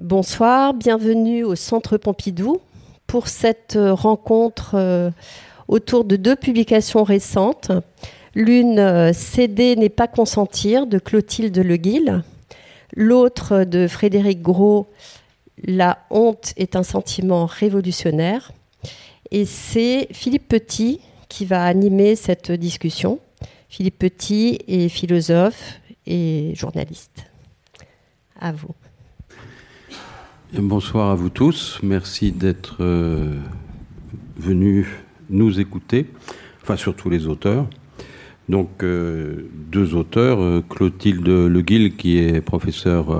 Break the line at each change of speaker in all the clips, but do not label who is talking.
Bonsoir, bienvenue au Centre Pompidou pour cette rencontre euh, autour de deux publications récentes. L'une, euh, Céder n'est pas consentir de Clotilde Leguil. L'autre de Frédéric Gros, La honte est un sentiment révolutionnaire. Et c'est Philippe Petit qui va animer cette discussion. Philippe Petit est philosophe et journaliste. À vous.
Bonsoir à vous tous. Merci d'être euh, venus nous écouter, enfin surtout les auteurs. Donc euh, deux auteurs, euh, Clotilde Leguil qui est professeur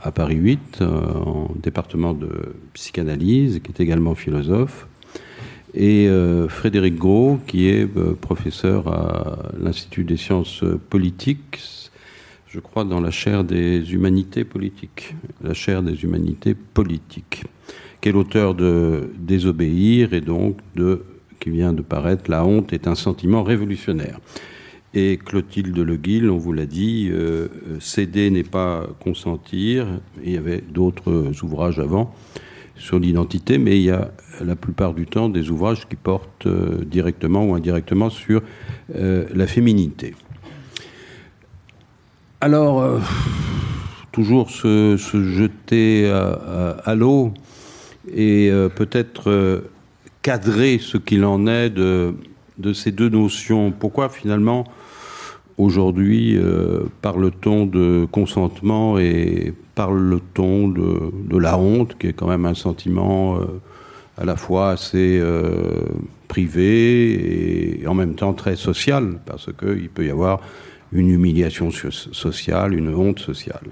à Paris 8 en département de psychanalyse, qui est également philosophe, et Frédéric Gros qui est professeur à l'Institut des sciences politiques je crois, dans la chaire des humanités politiques, la chaire des humanités politiques, qui est l'auteur de Désobéir et donc de, qui vient de paraître La honte est un sentiment révolutionnaire. Et Clotilde Le Guil, on vous l'a dit, euh, céder n'est pas consentir. Il y avait d'autres ouvrages avant sur l'identité, mais il y a la plupart du temps des ouvrages qui portent euh, directement ou indirectement sur euh, la féminité. Alors, euh, toujours se, jeter à, l'eau et euh, peut-être euh, cadrer ce qu'il en est de, ces deux notions. Pourquoi finalement aujourd'hui parle-t-on de consentement et parle-t-on de, la honte, qui est quand même un sentiment à la fois assez privé et en même temps très social, parce qu'il peut y avoir une humiliation sociale, une honte sociale.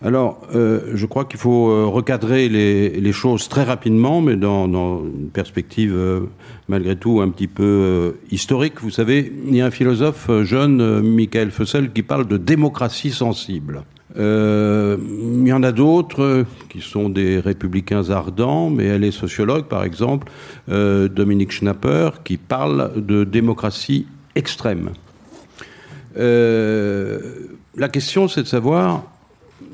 Alors, euh, je crois qu'il faut euh, recadrer les, choses très rapidement, mais dans, une perspective euh, malgré tout un petit peu historique. Vous savez, il y a un philosophe jeune, Michael Fussell, qui parle de démocratie sensible. il y en a d'autres qui sont des républicains ardents, mais elle est sociologue, par exemple, Dominique Schnapper, qui parle de démocratie extrême. Euh, la question, c'est de savoir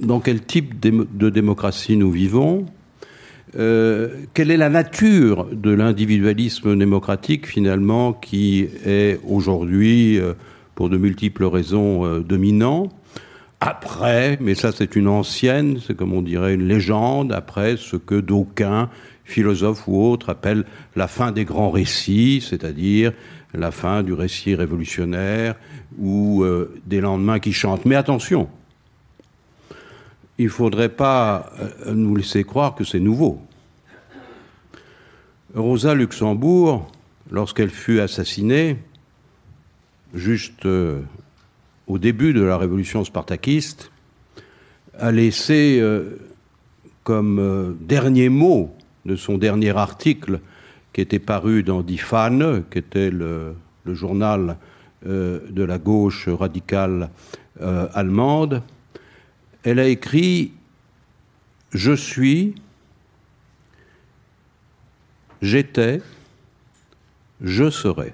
dans quel type de démocratie nous vivons, euh, quelle est la nature de l'individualisme démocratique finalement qui est aujourd'hui, euh, pour de multiples raisons, dominant? Après, mais ça c'est une ancienne, c'est comme on dirait une légende, après ce que d'aucuns philosophes ou autres appellent la fin des grands récits, c'est-à-dire la fin du récit révolutionnaire ou euh, des lendemains qui chantent. Mais attention, il ne faudrait pas euh, nous laisser croire que c'est nouveau. Rosa Luxembourg, lorsqu'elle fut assassinée, juste euh, au début de la révolution spartakiste, a laissé comme dernier mot de son dernier article qui était paru dans Die qui était le, journal de la gauche radicale euh, allemande, elle a écrit Je suis, j'étais, je serai.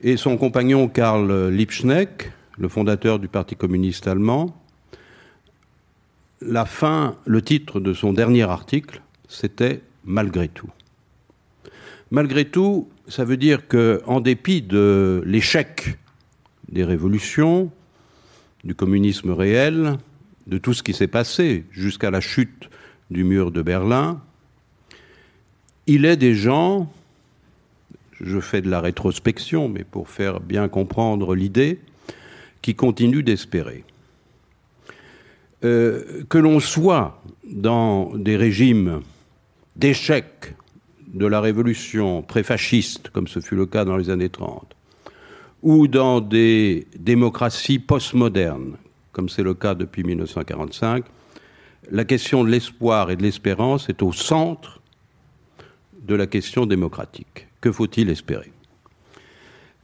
Et son compagnon Karl Liebschneck, le fondateur du Parti communiste allemand, la fin, le titre de son dernier article, c'était Malgré tout. Malgré tout, ça veut dire que, en dépit de l'échec des révolutions, du communisme réel, de tout ce qui s'est passé jusqu'à la chute du mur de Berlin, il est des gens, je fais de la rétrospection, mais pour faire bien comprendre l'idée, qui continuent d'espérer. Euh, que l'on soit dans des régimes d'échec de la révolution préfasciste, comme ce fut le cas dans les années 30, ou dans des démocraties postmodernes, comme c'est le cas depuis 1945, la question de l'espoir et de l'espérance est au centre de la question démocratique. Que faut-il espérer?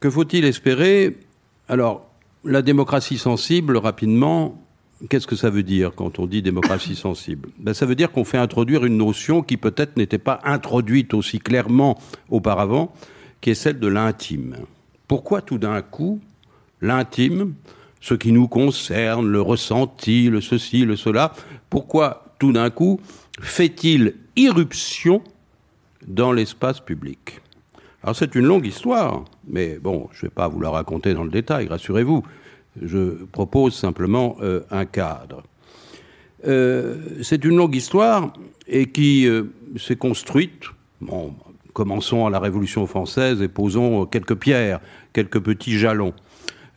Que faut-il espérer? Alors, la démocratie sensible, rapidement, Qu'est-ce que ça veut dire quand on dit démocratie sensible? Ben, Ça veut dire qu'on fait introduire une notion qui peut-être n'était pas introduite aussi clairement auparavant, qui est celle de l'intime. Pourquoi tout d'un coup l'intime, ce qui nous concerne, le ressenti, le ceci, le cela, pourquoi tout d'un coup, fait-il irruption dans l'espace public? Alors c'est une longue histoire, mais bon, je ne vais pas vous la raconter dans le détail, rassurez-vous. Je propose simplement euh, un cadre. Euh, c'est une longue histoire et qui euh, s'est construite. Bon, commençons à la Révolution française et posons quelques pierres, quelques petits jalons.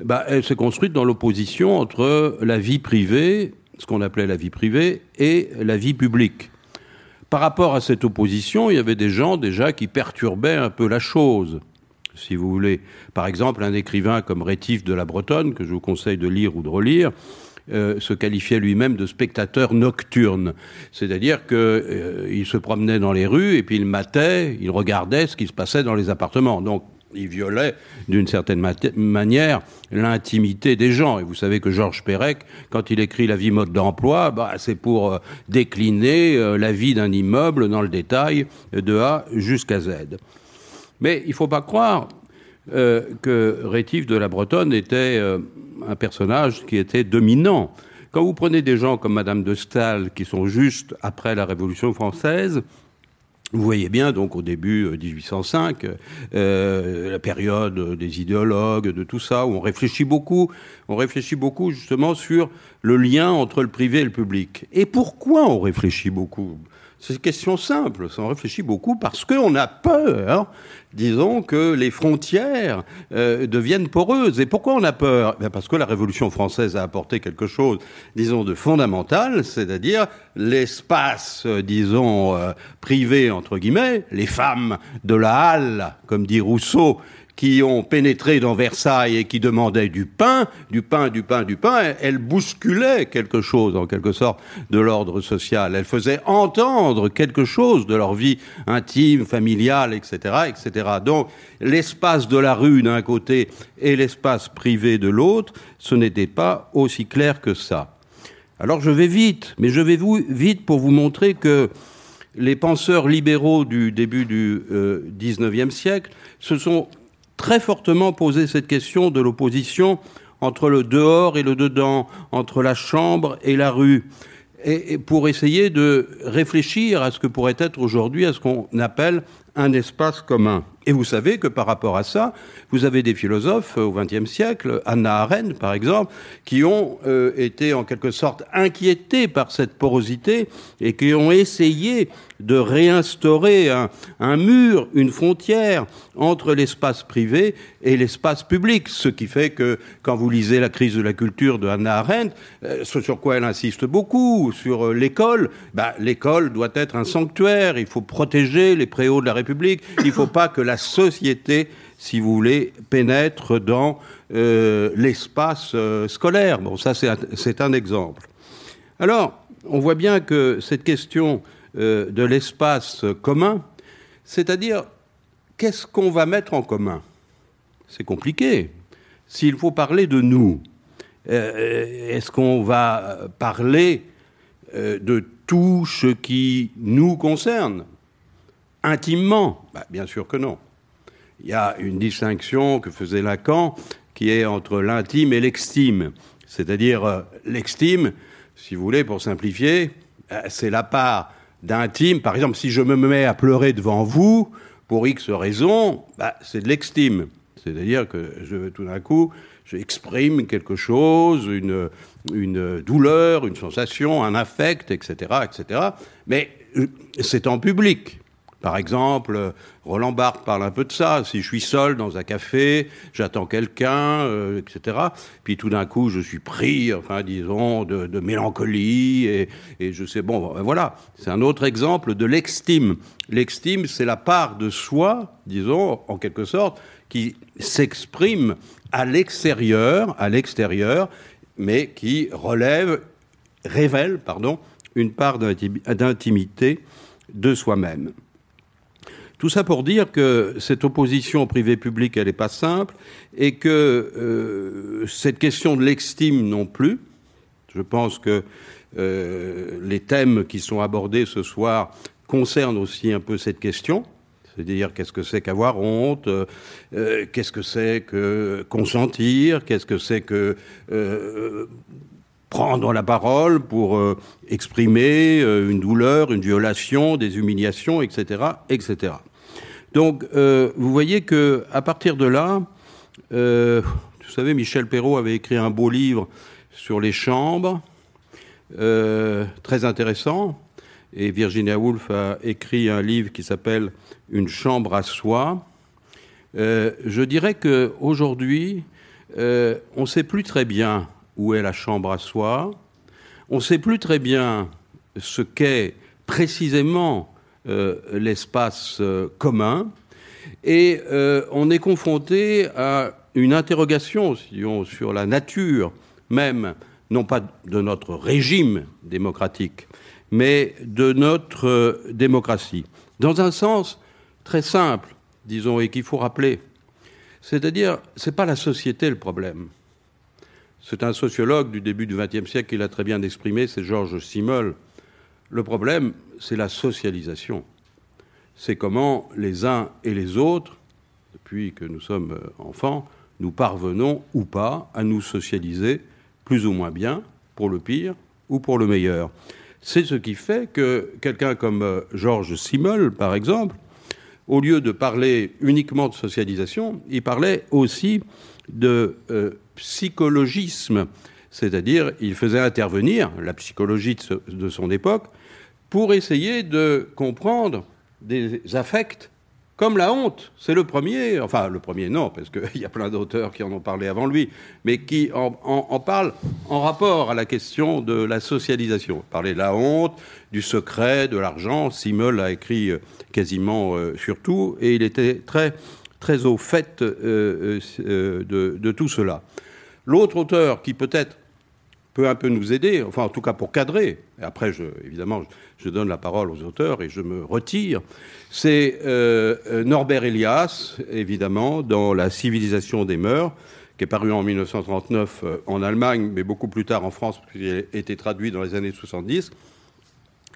Bah, elle s'est construite dans l'opposition entre la vie privée, ce qu'on appelait la vie privée, et la vie publique. Par rapport à cette opposition, il y avait des gens déjà qui perturbaient un peu la chose, si vous voulez. Par exemple, un écrivain comme Rétif de la Bretonne, que je vous conseille de lire ou de relire, euh, se qualifiait lui-même de spectateur nocturne. C'est-à-dire qu'il euh, se promenait dans les rues et puis il matait, il regardait ce qui se passait dans les appartements. Donc il violait d'une certaine manière l'intimité des gens. Et vous savez que Georges Perec, quand il écrit La vie mode d'emploi, bah, c'est pour euh, décliner la vie d'un immeuble dans le détail de A jusqu'à Z. Mais il ne faut pas croire que Rétif de la Bretonne était un personnage qui était dominant. Quand vous prenez des gens comme Madame de Staël, qui sont juste après la Révolution française, vous voyez bien, donc au début 1805, euh, euh, la période des idéologues, de tout ça, où on réfléchit beaucoup, on réfléchit beaucoup justement sur le lien entre le privé et le public. Et pourquoi on réfléchit beaucoup? C'est une question simple, en réfléchit beaucoup parce qu'on a peur, disons, que les frontières euh, deviennent poreuses. Et pourquoi on a peur? Eh Parce que la Révolution française a apporté quelque chose, disons, de fondamental, c'est-à-dire l'espace, euh, disons, euh, privé, entre guillemets, les femmes de la halle, comme dit Rousseau, qui ont pénétré dans Versailles et qui demandaient du pain, du pain, du pain, du pain, elles bousculaient quelque chose, en quelque sorte, de l'ordre social. Elles faisaient entendre quelque chose de leur vie intime, familiale, etc., etc. Donc, l'espace de la rue d'un côté et l'espace privé de l'autre, ce n'était pas aussi clair que ça. Alors, je vais vite, mais je vais vite pour vous montrer que les penseurs libéraux du début du XIXe euh, siècle se sont très fortement posé cette question de l'opposition entre le dehors et le dedans, entre la chambre et la rue, et, pour essayer de réfléchir à ce que pourrait être aujourd'hui, à ce qu'on appelle un espace commun. Et vous savez que par rapport à ça, vous avez des philosophes euh, au XXe siècle, Anna Arendt par exemple, qui ont euh, été en quelque sorte inquiétés par cette porosité et qui ont essayé de réinstaurer un, mur, une frontière entre l'espace privé et l'espace public. Ce qui fait que quand vous lisez La crise de la culture de Hannah Arendt, euh, ce sur quoi elle insiste beaucoup, sur l'école, bah, l'école doit être un sanctuaire, il faut protéger les préaux de la République, il ne faut pas que la société, si vous voulez, pénètre dans euh, l'espace euh, scolaire. Bon, ça, c'est un, exemple. Alors, on voit bien que cette question euh, de l'espace commun, c'est-à-dire, qu'est-ce qu'on va mettre en commun? C'est compliqué. S'il faut parler de nous, est-ce qu'on va parler de tout ce qui nous concerne? Intimement? Bah, Bien sûr que non il y a une distinction que faisait Lacan qui est entre l'intime et l'extime. C'est-à-dire, euh, l'extime, si vous voulez, pour simplifier, euh, c'est la part d'intime. Par exemple, si je me mets à pleurer devant vous, pour X raisons, bah, c'est de l'extime. C'est-à-dire que tout d'un coup, j'exprime quelque chose, une, une douleur, une sensation, un affect, etc., etc. Mais euh, c'est en public. Par exemple, Roland Barthes parle un peu de ça. Si je suis seul dans un café, j'attends quelqu'un, euh, etc. Puis tout d'un coup, je suis pris, enfin, disons, de, mélancolie et, je sais, bon, ben voilà. C'est un autre exemple de l'extime. L'extime, c'est la part de soi, disons, en quelque sorte, qui s'exprime à l'extérieur, à l'extérieur, mais qui relève, révèle, pardon, une part d'intimité de soi-même. Tout ça pour dire que cette opposition privé-public, elle n'est pas simple, et que euh, cette question de l'estime non plus. Je pense que euh, les thèmes qui sont abordés ce soir concernent aussi un peu cette question. C'est-à-dire qu'est-ce que c'est qu'avoir honte, euh, qu'est-ce que c'est que consentir, qu'est-ce que c'est que prendre la parole pour exprimer une douleur, une violation, des humiliations, etc., etc. Donc, euh, vous voyez que à partir de là, vous savez, Michel Perrault avait écrit un beau livre sur les chambres, très intéressant, et Virginia Woolf a écrit un livre qui s'appelle Une chambre à soi. je dirais que aujourd'hui, on ne sait plus très bien où est la chambre à soi. On ne sait plus très bien ce qu'est précisément euh, l'espace euh, commun. Et euh, on est confronté à une interrogation sur la nature même, non pas de notre régime démocratique, mais de notre démocratie. Dans un sens très simple, disons, et qu'il faut rappeler. C'est-à-dire, ce n'est pas la société le problème. C'est un sociologue du début du XXe siècle qui l'a très bien exprimé, c'est Georges Simmel. Le problème, c'est la socialisation. C'est comment les uns et les autres, depuis que nous sommes euh, enfants, nous parvenons ou pas à nous socialiser plus ou moins bien, pour le pire ou pour le meilleur. C'est ce qui fait que quelqu'un comme euh, Georges Simmel, par exemple, au lieu de parler uniquement de socialisation, il parlait aussi de euh, psychologisme, c'est-à-dire il faisait intervenir la psychologie de, son époque pour essayer de comprendre des affects comme la honte, c'est le premier, enfin le premier non, parce qu'il y a plein d'auteurs qui en ont parlé avant lui, mais qui en, en, parlent en rapport à la question de la socialisation. Parler de la honte, du secret, de l'argent, Simmel a écrit euh, quasiment euh, sur tout, et il était très, au fait euh, de, tout cela. L'autre auteur qui peut-être peut un peu nous aider, enfin en tout cas pour cadrer, et après évidemment je donne la parole aux auteurs et je me retire, c'est euh, Norbert Elias, évidemment, dans La civilisation des mœurs, qui est paru en 1939 euh, en Allemagne, mais beaucoup plus tard en France, puisqu'il a été traduit dans les années 70.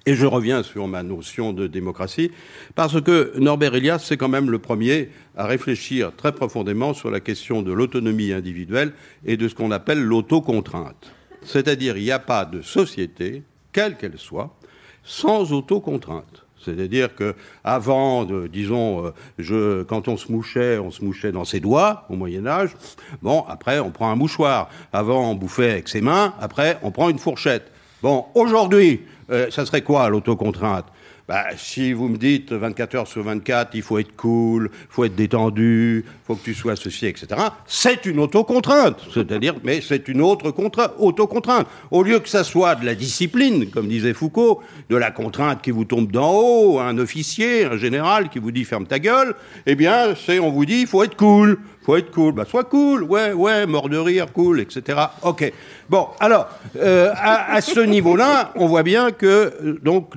Et je reviens sur ma notion de démocratie, parce que Norbert Elias, c'est quand même le premier à réfléchir très profondément sur la question de l'autonomie individuelle et de ce qu'on appelle l'autocontrainte. C'est-à-dire, il n'y a pas de société, quelle qu'elle soit, sans autocontrainte. C'est-à-dire que avant, disons, euh, quand on se mouchait, on se mouchait dans ses doigts au Moyen Âge. Bon, après, on prend un mouchoir. Avant, on bouffait avec ses mains. Après, on prend une fourchette. Bon, aujourd'hui, euh, ça serait quoi l'autocontrainte? Bah, si vous me dites 24 heures sur 24, il faut être cool, il faut être détendu, il faut que tu sois associé, etc., c'est une autocontrainte. C'est-à-dire, mais c'est une autre autocontrainte. Au lieu que ça soit de la discipline, comme disait Foucault, de la contrainte qui vous tombe d'en haut, un officier, un général qui vous dit ferme ta gueule, eh bien, c'est, on vous dit, il faut être cool faut être cool. Bah, sois cool, ouais, ouais, mort de rire, cool, etc. Ok. Bon, alors, euh, à, ce niveau-là, on voit bien que euh, donc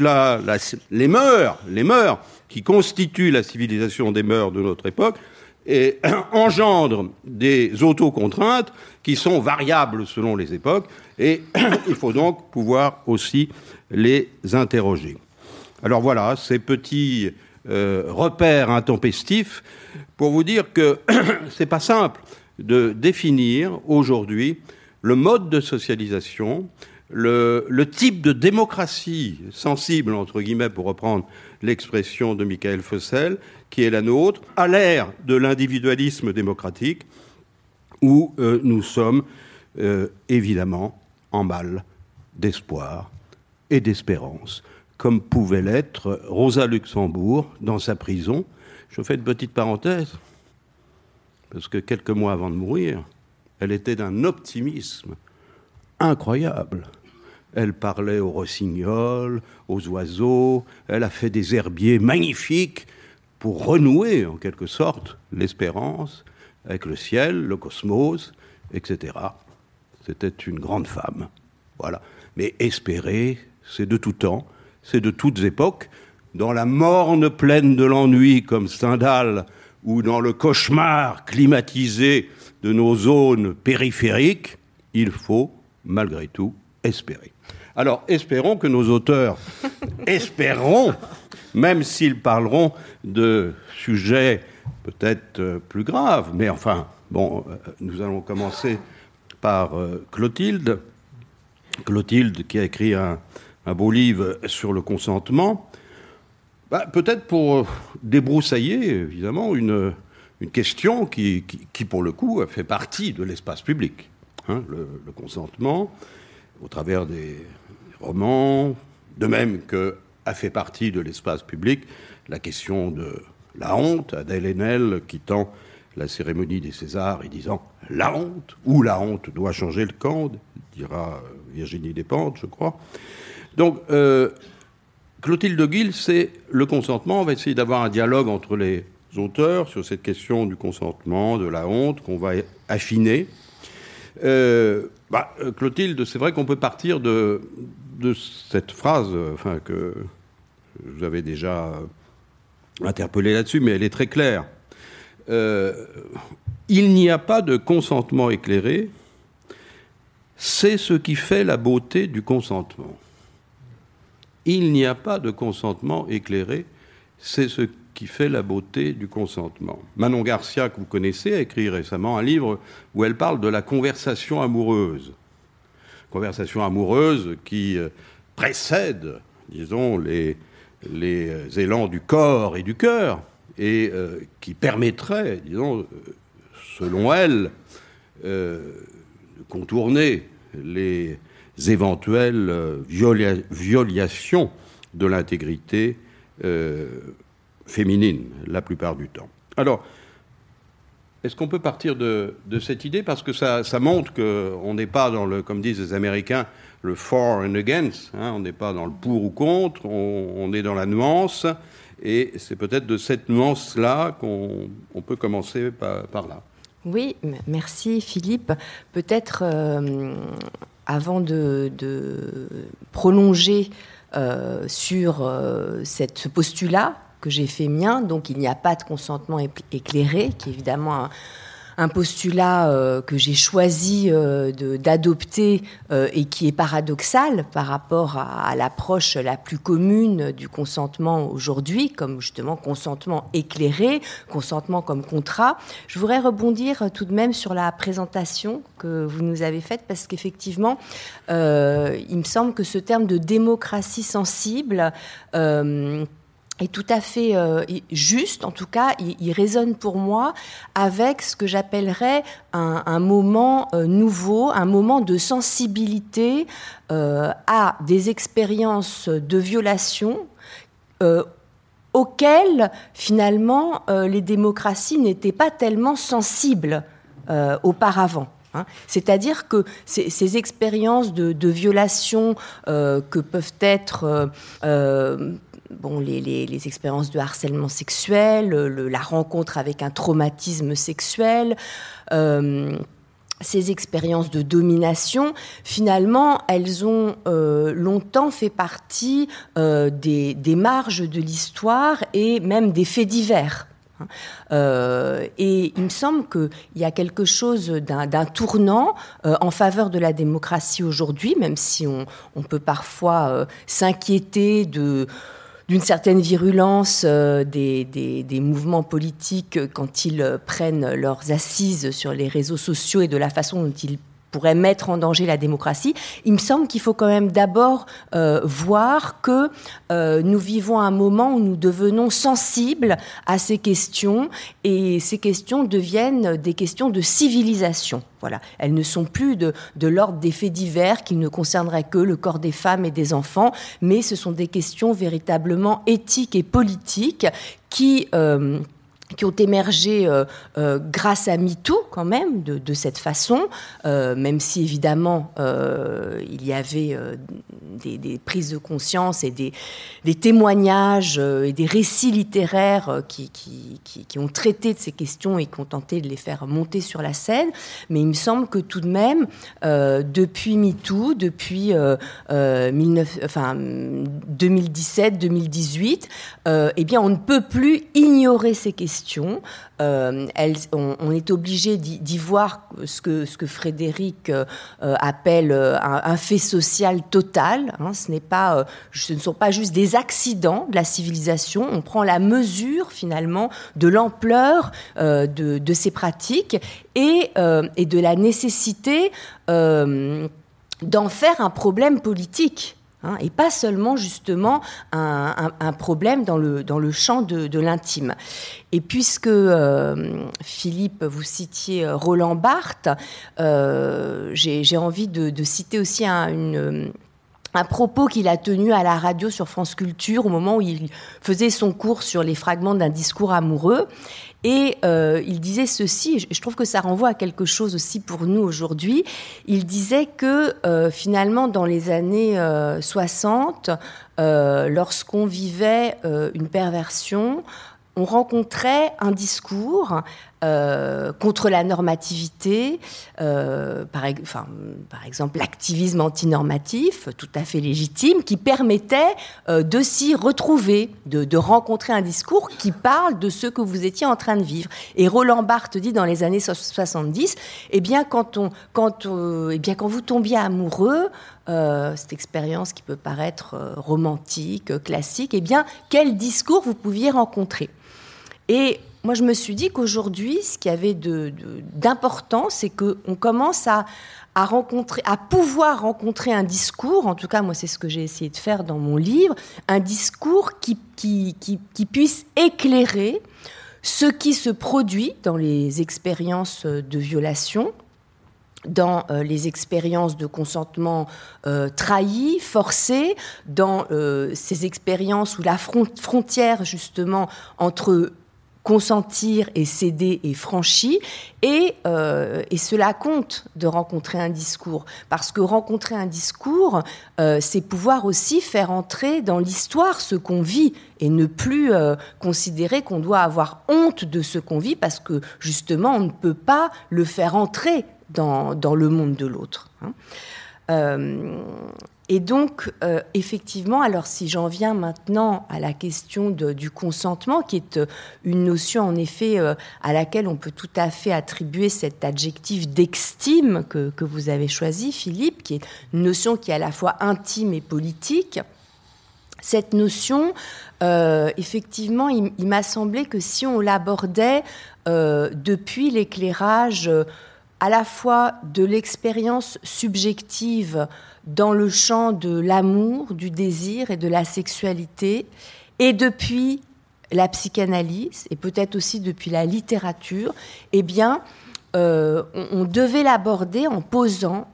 les mœurs, les mœurs qui constituent la civilisation des mœurs de notre époque, et engendrent des autocontraintes qui sont variables selon les époques, et il faut donc pouvoir aussi les interroger. Alors voilà, ces petits euh, repères intempestifs pour vous dire que c'est pas simple de définir aujourd'hui le mode de socialisation, le, type de démocratie sensible, entre guillemets, pour reprendre l'expression de Michael Fossel, qui est la nôtre, à l'ère de l'individualisme démocratique, où euh, nous sommes euh, évidemment en mal d'espoir et d'espérance, comme pouvait l'être Rosa Luxembourg dans sa prison, je fais une petite parenthèse, parce que quelques mois avant de mourir, elle était d'un optimisme incroyable. Elle parlait aux rossignols, aux oiseaux, elle a fait des herbiers magnifiques pour renouer en quelque sorte l'espérance avec le ciel, le cosmos, etc. C'était une grande femme. Voilà. Mais espérer, c'est de tout temps, c'est de toutes époques dans la morne plaine de l'ennui comme Stendhal, ou dans le cauchemar climatisé de nos zones périphériques, il faut, malgré tout, espérer. Alors, espérons que nos auteurs espéreront, même s'ils parleront de sujets peut-être euh, plus graves, mais enfin, bon, euh, nous allons commencer par euh, Clotilde. Clotilde qui a écrit un, beau livre sur le consentement, bah, peut-être pour débroussailler évidemment une, une question qui, qui, pour le coup, fait partie de l'espace public. Hein, le, consentement, au travers des romans, de même que a fait partie de l'espace public la question de la honte, Adèle Haenel quittant la cérémonie des Césars et disant la honte, ou la honte doit changer le camp, dira Virginie Despentes, je crois. Donc, euh, Clotilde de Guil, c'est le consentement. On va essayer d'avoir un dialogue entre les auteurs sur cette question du consentement, de la honte, qu'on va affiner. Euh, bah, Clotilde, c'est vrai qu'on peut partir de, cette phrase enfin, que vous avez déjà interpellé là-dessus, mais elle est très claire. Euh, il n'y a pas de consentement éclairé, c'est ce qui fait la beauté du consentement. Il n'y a pas de consentement éclairé, c'est ce qui fait la beauté du consentement. Manon Garcia, que vous connaissez, a écrit récemment un livre où elle parle de la conversation amoureuse. Conversation amoureuse qui euh, précède, disons, les, les élans du corps et du cœur, et euh, qui permettrait, disons, selon elle, euh, de contourner les éventuelles violations de l'intégrité féminine la plupart du temps. Alors, est-ce qu'on peut partir de, cette idée? Parce que ça, montre qu'on n'est pas dans le, comme disent les Américains, le for and against. Hein, on n'est pas dans le pour ou contre, on, est dans la nuance. Et c'est peut-être de cette nuance-là qu'on peut commencer par, là.
Oui, merci Philippe. Peut-être euh, avant de, prolonger euh, sur euh, cette, ce postulat que j'ai fait mien. Donc il n'y a pas de consentement éclairé, qui est évidemment postulat euh, que j'ai choisi euh, d'adopter euh, et qui est paradoxal par rapport à, l'approche la plus commune du consentement aujourd'hui, comme justement consentement éclairé, consentement comme contrat. Je voudrais rebondir tout de même sur la présentation que vous nous avez faite parce qu'effectivement, il me semble que ce terme de démocratie sensible est tout à fait euh, juste, en tout cas, il, résonne pour moi avec ce que j'appellerais un, moment euh, nouveau, un moment de sensibilité euh, à des expériences de violation auxquelles, finalement, les démocraties n'étaient pas tellement sensibles auparavant. Hein. C'est-à-dire que ces, expériences de, de violation que peuvent être bon, les, expériences de harcèlement sexuel, la rencontre avec un traumatisme sexuel. Euh, ces expériences de domination, finalement, elles ont euh, longtemps fait partie euh, des, marges de l'histoire et même des faits divers. Hein. et il me semble qu'il y a quelque chose d'un tournant en faveur de la démocratie aujourd'hui, même si on peut parfois s'inquiéter de d'une certaine virulence euh, des, mouvements politiques quand ils euh, prennent leurs assises sur les réseaux sociaux et de la façon dont ils pourrait mettre en danger la démocratie. Il me semble qu'il faut quand même d'abord euh, voir que euh, nous vivons un moment où nous devenons sensibles à ces questions et ces questions deviennent des questions de civilisation. Voilà. Elles ne sont plus de, de l'ordre des faits divers qui ne concerneraient que le corps des femmes et des enfants, mais ce sont des questions véritablement éthiques et politiques qui euh, qui ont émergé euh, euh, grâce à MeToo quand même, de, cette façon, euh, même si évidemment il y avait des, prises de conscience et des, témoignages et des récits littéraires qui, ont traité de ces questions et qui ont tenté de les faire monter sur la scène. Mais il me semble que tout de même, depuis MeToo, depuis 2017-2018, eh bien on ne peut plus ignorer ces questions euh, on, est obligé d'y voir ce que, Frédéric euh, appelle euh, un, fait social total. Hein. ce, ne sont pas juste des accidents de la civilisation. On prend la mesure finalement de l'ampleur de, ces pratiques et, de la nécessité d'en faire un problème politique. Hein, et pas seulement justement un, problème dans le, dans le champ de, l'intime. Et puisque euh, Philippe, vous citiez euh, Roland Barthes, euh, j'ai envie de, citer aussi un, un propos qu'il a tenu à la radio sur France Culture au moment où il faisait son cours sur les fragments d'un discours amoureux. Et euh, il disait ceci, je trouve que ça renvoie à quelque chose aussi pour nous aujourd'hui. Il disait que euh, finalement, dans les années 60, euh, lorsqu'on vivait une perversion, on rencontrait un discours euh, contre la normativité, euh, par, exemple l'activisme antinormatif, tout à fait légitime, qui permettait euh, de s'y retrouver, de, rencontrer un discours qui parle de ce que vous étiez en train de vivre. Et Roland Barthes dit dans les années 70, eh bien, quand, on, quand, eh bien, quand vous tombiez amoureux, cette expérience qui peut paraître romantique, classique, eh bien, quel discours vous pouviez rencontrer? Et moi, je me suis dit qu'aujourd'hui, ce qui avait d'important, c'est qu'on commence à, rencontrer, à pouvoir rencontrer un discours, en tout cas, moi, c'est ce que j'ai essayé de faire dans mon livre, un discours qui, qui puisse éclairer ce qui se produit dans les expériences de violation, dans euh, les expériences de consentement euh, trahi, forcé, dans euh, ces expériences où la frontière justement entre consentir et céder est franchi et, euh, et, cela compte de rencontrer un discours parce que rencontrer un discours euh, c'est pouvoir aussi faire entrer dans l'histoire ce qu'on vit et ne plus euh, considérer qu'on doit avoir honte de ce qu'on vit parce que justement on ne peut pas le faire entrer dans, dans le monde de l'autre hein. Et donc, euh, effectivement, alors si j'en viens maintenant à la question du consentement, qui est euh, une notion en effet euh, à laquelle on peut tout à fait attribuer cet adjectif d'extime que, que, vous avez choisi, Philippe, qui est une notion qui est à la fois intime et politique. Cette notion, effectivement, il, il m'a semblé que si on l'abordait depuis l'éclairage à la fois de l'expérience subjective, dans le champ de l'amour, du désir et de la sexualité, et depuis la psychanalyse, et peut-être aussi depuis la littérature, eh bien, euh, on, devait l'aborder en posant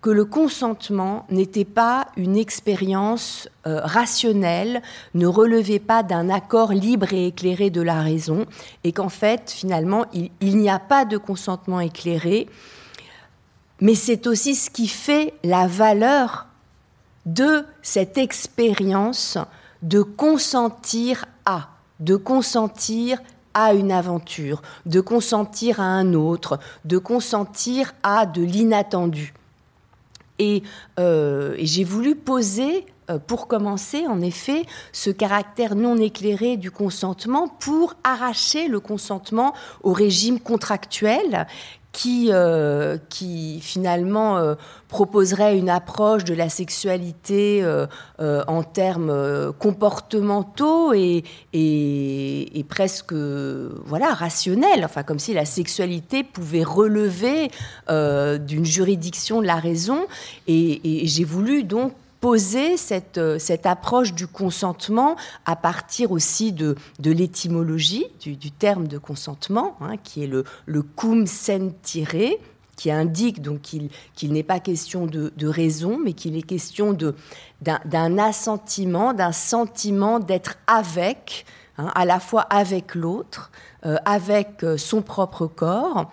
que le consentement n'était pas une expérience euh, rationnelle, ne relevait pas d'un accord libre et éclairé de la raison, et qu'en fait, finalement, il n'y a pas de consentement éclairé, mais c'est aussi ce qui fait la valeur de cette expérience de consentir à, de consentir à une aventure, de consentir à un autre, de consentir à de l'inattendu. Et, euh, j'ai voulu poser, euh, pour commencer, en effet, ce caractère non éclairé du consentement pour arracher le consentement au régime contractuel qui, euh, qui finalement euh, proposerait une approche de la sexualité euh, en termes comportementaux et, presque voilà rationnels, enfin comme si la sexualité pouvait relever d'une juridiction de la raison. Et j'ai voulu donc poser cette, euh, cette approche du consentement à partir aussi de, de l'étymologie du, terme de consentement, hein, qui est le, le cum sentire, qui indique donc qu'il n'est pas question de, raison, mais qu'il est question d'un assentiment, d'un sentiment d'être avec, hein, à la fois avec l'autre, euh, avec euh, son propre corps.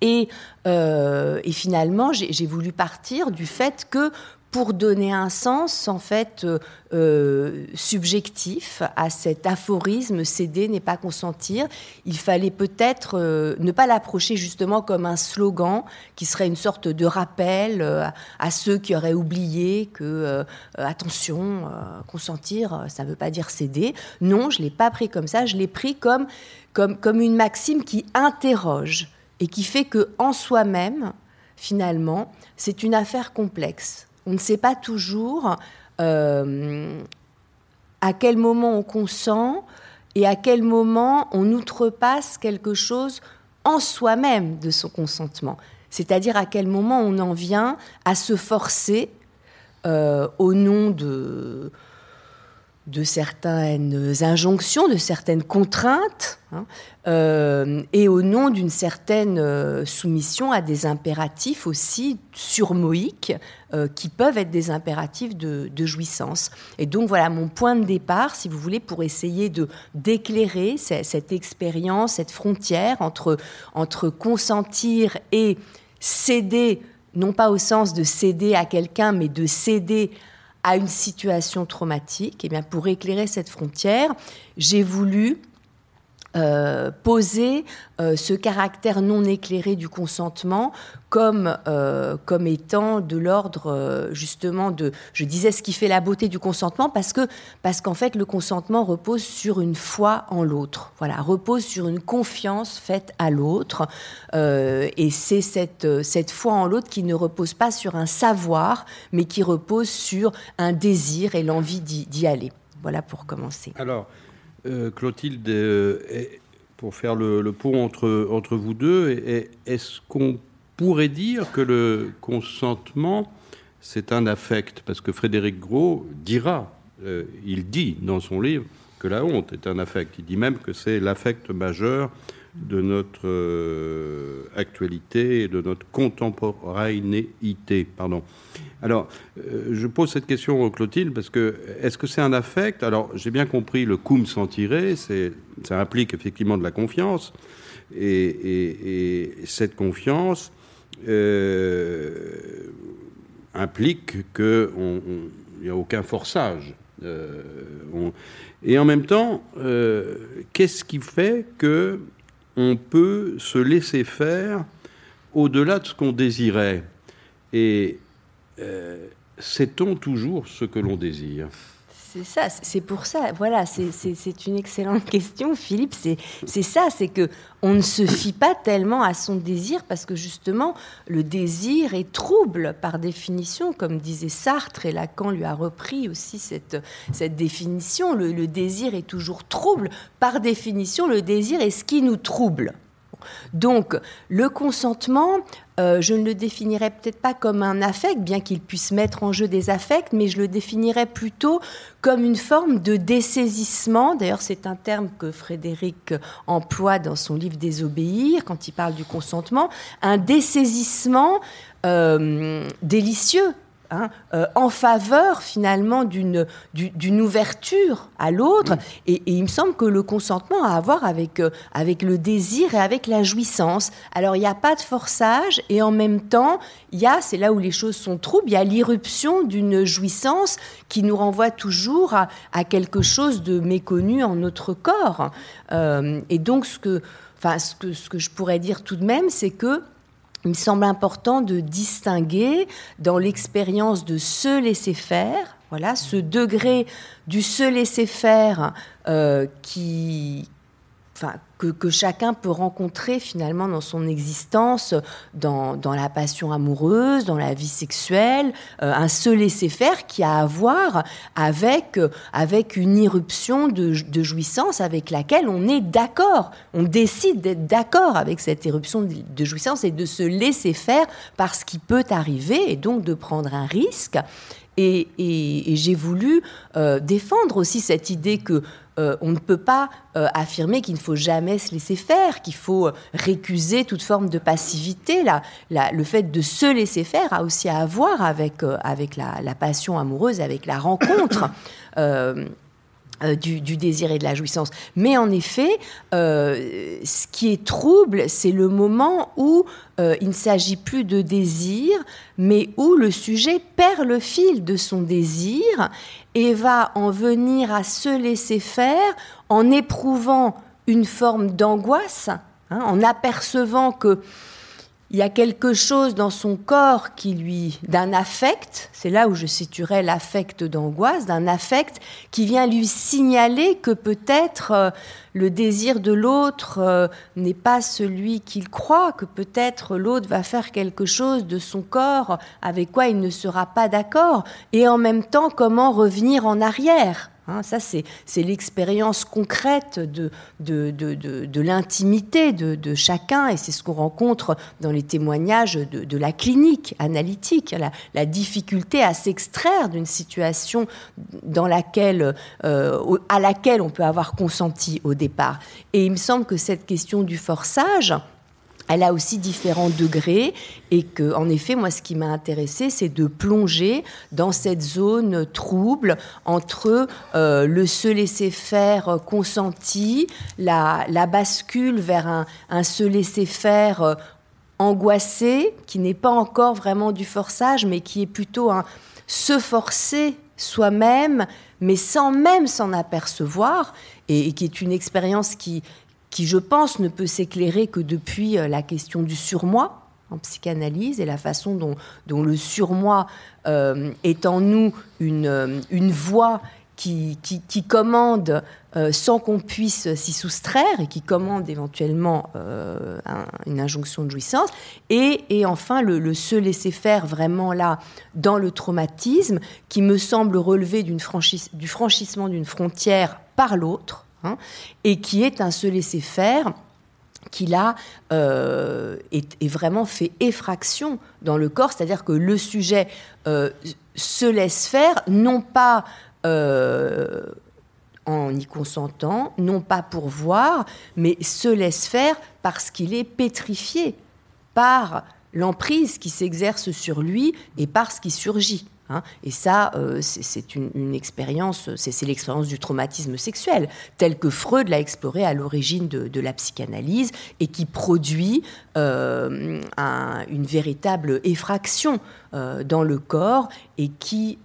Et, et finalement, j'ai voulu partir du fait que pour donner un sens en fait euh, euh, subjectif à cet aphorisme céder n'est pas consentir. Il fallait peut-être euh, ne pas l'approcher justement comme un slogan qui serait une sorte de rappel à ceux qui auraient oublié que attention consentir ça ne veut pas dire céder. Non, je l'ai pas pris comme ça. Je l'ai pris comme comme comme une maxime qui interroge et qui fait que en soi-même finalement c'est une affaire complexe on ne sait pas toujours euh, à quel moment on consent et à quel moment on outrepasse quelque chose en soi-même de son consentement. C'est-à-dire à quel moment on en vient à se forcer au nom de de certaines injonctions, de certaines contraintes, hein, euh, et au nom d'une certaine euh, soumission à des impératifs aussi surmoïques, euh, qui peuvent être des impératifs de, jouissance. Et donc voilà mon point de départ, si vous voulez, pour essayer de d'éclairer cette, expérience, cette frontière entre, entre consentir et céder, non pas au sens de céder à quelqu'un, mais de céder à une situation traumatique, et eh bien pour éclairer cette frontière, j'ai voulu euh, poser euh, ce caractère non éclairé du consentement comme, euh, comme étant de l'ordre justement de, je disais ce qui fait la beauté du consentement parce parce qu'en fait le consentement repose sur une foi en l'autre, voilà, repose sur une confiance faite à l'autre et c'est cette, cette foi en l'autre qui ne repose pas sur un savoir mais qui repose sur un désir et l'envie d'y aller. Voilà pour commencer.
Alors, euh, Clotilde, euh, pour faire le, pont entre, vous deux, est-ce qu'on pourrait dire que le consentement, c'est un affect? Parce que Frédéric Gros dira, euh, il dit dans son livre, que la honte est un affect. Il dit même que c'est l'affect majeur de notre actualité et de notre contemporanéité. Pardon. Alors, euh, je pose cette question au Clotilde parce que est-ce que c'est un affect? Alors, j'ai bien compris le cum s'en tirer, ça implique effectivement de la confiance, et, cette confiance euh, implique qu'il n'y a aucun forçage. Euh, et en même temps, qu'est-ce qui fait que on peut se laisser faire au-delà de ce qu'on désirait? Euh, sait-on toujours ce que l'on désire?
C'est ça, c'est pour ça. Voilà, c'est une excellente question, Philippe. C'est ça, c'est que on ne se fie pas tellement à son désir parce que justement, le désir est trouble par définition, comme disait Sartre et Lacan lui a repris aussi cette, cette définition. le désir est toujours trouble. Par définition, le désir est ce qui nous trouble. Donc, le consentement, euh, je ne le définirais peut-être pas comme un affect, bien qu'il puisse mettre en jeu des affects, mais je le définirais plutôt comme une forme de dessaisissement. D'ailleurs, c'est un terme que Frédéric emploie dans son livre Désobéir, quand il parle du consentement, un dessaisissement euh, délicieux Hein, euh, en faveur finalement d'une ouverture à l'autre. Mm. Et, il me semble que le consentement a à voir avec, euh, avec le désir et avec la jouissance. Alors il n'y a pas de forçage et en même temps, il y a, c'est là où les choses sont troubles, il y a l'irruption d'une jouissance qui nous renvoie toujours à, quelque chose de méconnu en notre corps. Euh, et donc ce que, enfin, ce que, ce que je pourrais dire tout de même, c'est que il me semble important de distinguer dans l'expérience de se laisser faire, voilà, ce degré du se laisser faire euh, qui, que, chacun peut rencontrer finalement dans son existence, dans, la passion amoureuse, dans la vie sexuelle, euh, un se laisser faire qui a à voir avec, euh, avec une irruption de, jouissance avec laquelle on est d'accord. On décide d'être d'accord avec cette irruption de, jouissance et de se laisser faire parce qu'il peut arriver et donc de prendre un risque. Et, j'ai voulu euh, défendre aussi cette idée que euh, on ne peut pas euh, affirmer qu'il ne faut jamais se laisser faire, qu'il faut récuser toute forme de passivité. le fait de se laisser faire a aussi à voir euh, avec la, passion amoureuse, avec la rencontre. du, désir et de la jouissance. Mais en effet, ce qui est trouble, c'est le moment où il ne s'agit plus de désir, mais où le sujet perd le fil de son désir et va en venir à se laisser faire en éprouvant une forme d'angoisse, hein, en apercevant que il y a quelque chose dans son corps qui lui, d'un affect, c'est là où je situerais l'affect d'angoisse, d'un affect qui vient lui signaler que peut-être euh, le désir de l'autre euh, n'est pas celui qu'il croit, que peut-être l'autre va faire quelque chose de son corps avec quoi il ne sera pas d'accord, et en même temps comment revenir en arrière Hein. ça, c'est l'expérience concrète de, l'intimité de, chacun, et c'est ce qu'on rencontre dans les témoignages de, la clinique analytique, la, la difficulté à s'extraire d'une situation dans laquelle, euh, à laquelle on peut avoir consenti au départ. Et il me semble que cette question du forçage, elle a aussi différents degrés et que, en effet, moi, ce qui m'a intéressé, c'est de plonger dans cette zone trouble entre euh, le se laisser faire consenti, la, bascule vers un, un se laisser faire euh, angoissé, qui n'est pas encore vraiment du forçage, mais qui est plutôt un se forcer soi-même, mais sans même s'en apercevoir, et, qui est une expérience qui, qui, je pense, ne peut s'éclairer que depuis euh, la question du surmoi en psychanalyse et la façon dont, le surmoi euh, est en nous une, euh, une voix qui, commande sans qu'on puisse s'y soustraire et qui commande éventuellement une injonction de jouissance. Et, enfin, le, le, se laisser faire vraiment là dans le traumatisme qui me semble relever du franchissement d'une frontière par l'autre Hein, et qui est un se laisser faire qui là euh, est, vraiment fait effraction dans le corps, c'est-à-dire que le sujet euh, se laisse faire, non pas euh, en y consentant, non pas pour voir, mais se laisse faire parce qu'il est pétrifié par l'emprise qui s'exerce sur lui et par ce qui surgit. Hein. et ça, euh, c'est une, expérience, c'est l'expérience du traumatisme sexuel, tel que Freud l'a exploré à l'origine de, la psychanalyse et qui produit euh, une véritable effraction euh, dans le corps et qui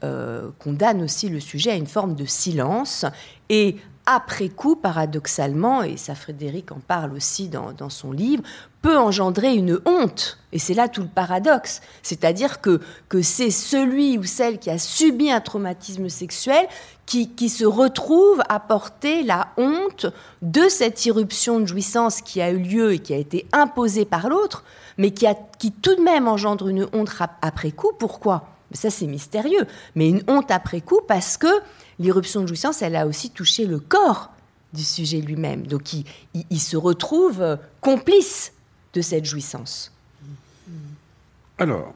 condamne aussi le sujet à une forme de silence et après coup, paradoxalement, et ça Frédéric en parle aussi dans, son livre, peut engendrer une honte. Et c'est là tout le paradoxe. C'est-à-dire que, que c'est celui ou celle qui a subi un traumatisme sexuel qui, qui, se retrouve à porter la honte de cette irruption de jouissance qui a eu lieu et qui a été imposée par l'autre, mais qui, a, qui tout de même engendre une honte après coup. Pourquoi? Ça, c'est mystérieux. Mais une honte après coup parce que l'irruption de jouissance, elle a aussi touché le corps du sujet lui-même. Donc il, se retrouve euh, complice de cette jouissance.
Alors,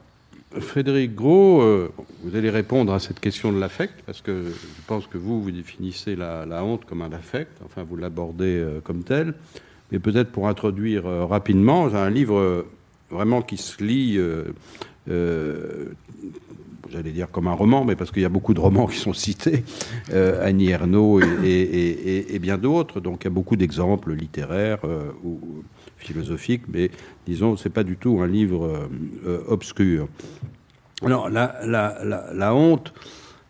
Frédéric Gros, euh, vous allez répondre à cette question de l'affect, parce que je pense que vous, vous définissez la, honte comme un affect, enfin vous l'abordez euh, comme tel. Mais peut-être pour introduire rapidement, j'ai un livre vraiment qui se lit, j'allais dire comme un roman, mais parce qu'il y a beaucoup de romans qui sont cités, Annie Ernaux et, bien d'autres, donc il y a beaucoup d'exemples littéraires ou philosophique, mais disons, c'est pas du tout un livre euh, euh, obscur. Alors, la, honte,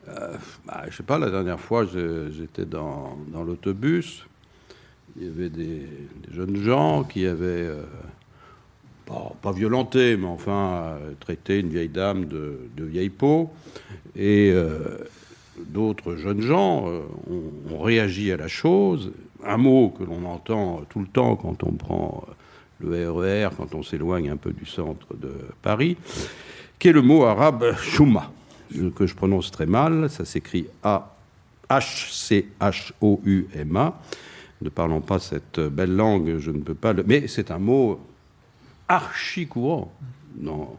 euh, bah, je sais pas, la dernière fois, j'étais dans l'autobus, il y avait des, jeunes gens qui avaient, pas, violenté, mais enfin, traité une vieille dame de, vieille peau, et d'autres jeunes gens ont, ont, réagi à la chose. Un mot que l'on entend tout le temps quand on prend le RER e quand on s'éloigne un peu du centre de Paris, qui est le mot arabe chouma, que je prononce très mal. Ça s'écrit A-H-C-H-O-U-M-A. Ne parlons pas cette belle langue, je ne peux pas le. Mais c'est un mot archi courant dans,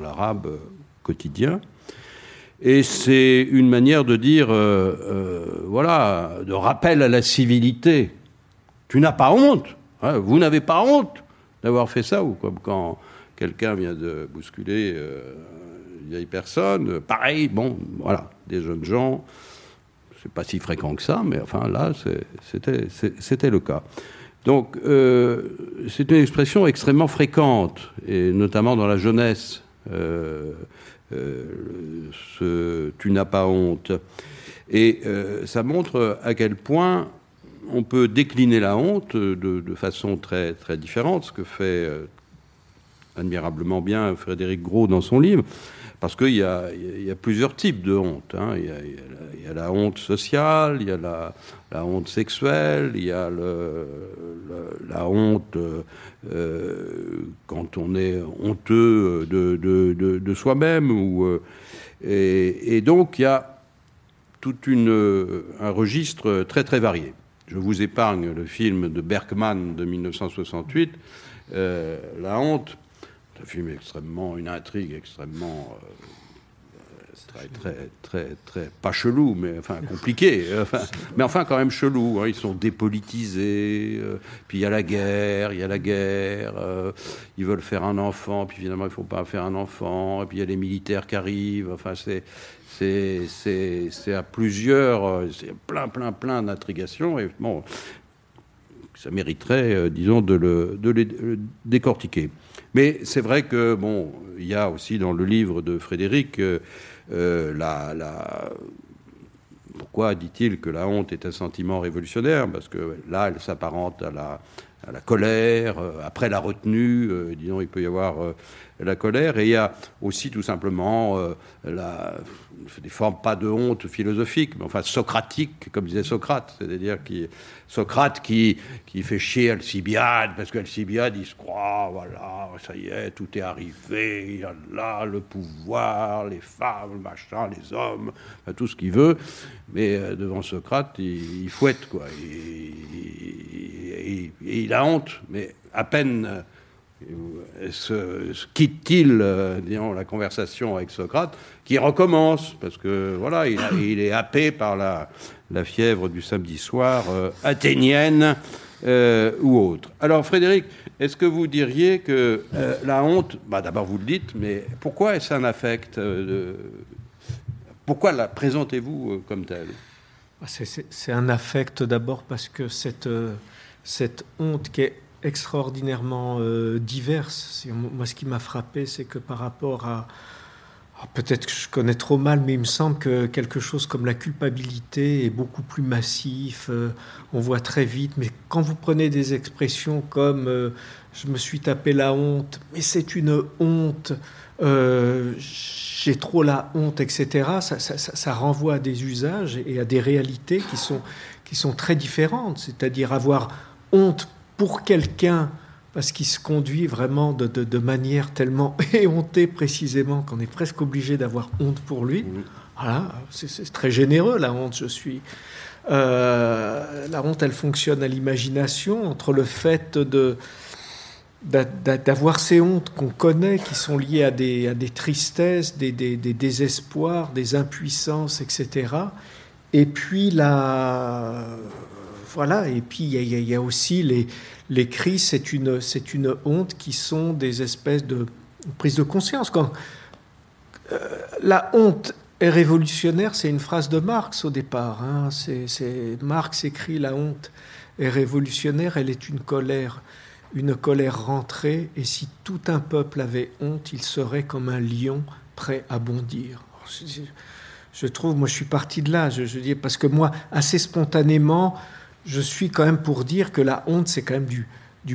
l'arabe quotidien. Et c'est une manière de dire, euh, euh, voilà, de rappel à la civilité. Tu n'as pas honte, hein, vous n'avez pas honte d'avoir fait ça, ou comme quand quelqu'un vient de bousculer euh, une vieille personne, pareil, bon, voilà, des jeunes gens, c'est pas si fréquent que ça, mais enfin là, c'était le cas. Donc, euh, c'est une expression extrêmement fréquente, et notamment dans la jeunesse. Euh, ce, tu n'as pas honte. Et ça montre à quel point on peut décliner la honte de, façon très, très différente, ce que fait euh, admirablement bien Frédéric Gros dans son livre, parce qu'il y, a, plusieurs types de honte. Hein. Il, y a, la honte sociale, il y a la, honte sexuelle, il y a la honte euh, quand on est honteux de, soi-même. Euh, et, donc il y a tout un registre très très varié. Je vous épargne le film de Bergman de 1968, La honte. Un film extrêmement, une intrigue extrêmement très, très, très, très, pas chelou, mais enfin compliqué. Enfin, mais enfin, quand même chelou. Hein. Ils sont dépolitisés. Euh, puis il y a la guerre, il y a la guerre. Euh, ils veulent faire un enfant, puis finalement, il faut pas faire un enfant. Et puis il y a les militaires qui arrivent. Enfin, c'est. C'est à plusieurs, euh, c'est plein, plein, plein d'intrigations. Et bon, ça mériterait, disons, de, le, de les décortiquer. Mais c'est vrai que, bon, il y a aussi dans le livre de Frédéric euh, la, pourquoi dit-il que la honte est un sentiment révolutionnaire? Parce que là, elle s'apparente à la, colère, euh, après la retenue, euh, disons, il peut y avoir la colère, et il y a aussi tout simplement des formes, pas de honte philosophique, mais enfin socratique, comme disait Socrate, c'est-à-dire qui, Socrate qui, qui fait chier Alcibiade, parce qu'Alcibiade, il se croit, voilà, ça y est, tout est arrivé, il a là le pouvoir, les femmes, le machin, les hommes, tout ce qu'il veut, mais euh, devant Socrate, il, fouette, quoi, et, il a honte, mais à peine se, quitte-t-il, euh, la conversation avec Socrate, qui recommence, parce que voilà, il, est happé par la, la, fièvre du samedi soir euh, athénienne euh, ou autre. Alors Frédéric, est-ce que vous diriez que la honte, bah, d'abord vous le dites, mais pourquoi est-ce un affect. Pourquoi la présentez-vous comme tel
ah, C'est un affect d'abord parce que cette, cette honte qui est extraordinairement euh, diverses. Moi, ce qui m'a frappé, c'est que par rapport à, peut-être que je connais trop mal, mais il me semble que quelque chose comme la culpabilité est beaucoup plus massif. Euh, on voit très vite. Mais quand vous prenez des expressions comme euh, je me suis tapé la honte, mais c'est une honte, j'ai trop la honte, etc., ça, ça, ça, renvoie à des usages et à des réalités qui sont, qui sont très différentes. C'est-à-dire avoir honte pour quelqu'un, parce qu'il se conduit vraiment de, manière tellement éhontée précisément qu'on est presque obligé d'avoir honte pour lui. Voilà, c'est très généreux la honte, je suis. Euh, la honte, elle fonctionne à l'imagination entre le fait de d'avoir ces hontes qu'on connaît, qui sont liées à des, à des tristesses, des, des, désespoirs, des impuissances, etc. Et puis la, voilà, et puis il y, a aussi les, les cris, c'est une, c'est une honte qui sont des espèces de prise de conscience. Quand, euh, la honte est révolutionnaire, c'est une phrase de Marx au départ. Hein. C'est, Marx écrit La honte est révolutionnaire, elle est une colère, une colère rentrée, et si tout un peuple avait honte, il serait comme un lion prêt à bondir. Je, trouve, moi je suis parti de là, je, je dis, parce que moi, assez spontanément, je suis quand même pour dire que la honte, c'est quand même du,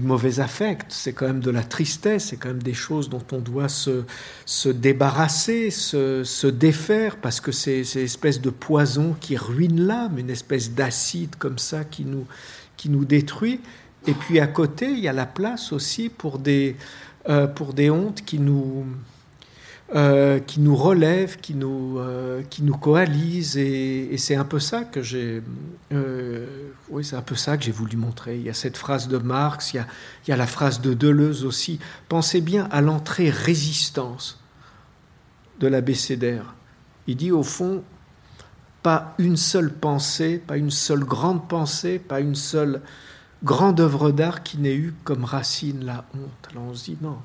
mauvais affect, c'est quand même de la tristesse, c'est quand même des choses dont on doit se, se débarrasser, se, se, défaire, parce que c'est une espèce de poison qui ruine l'âme, une espèce d'acide comme ça qui nous, qui nous détruit. Et puis à côté, il y a la place aussi pour des, euh, pour des hontes qui nous, euh, qui nous relève, qui nous, euh, qui nous coalise. Et, c'est un peu ça que j'ai, euh, oui, c'est un peu ça que j'ai voulu montrer. Il y a cette phrase de Marx, il y a, il y a la phrase de Deleuze aussi. Pensez bien à l'entrée résistance de l'abécédaire. Il dit au fond, pas une seule pensée, pas une seule grande pensée, pas une seule grande œuvre d'art qui n'ait eu comme racine la honte. Alors on se dit non,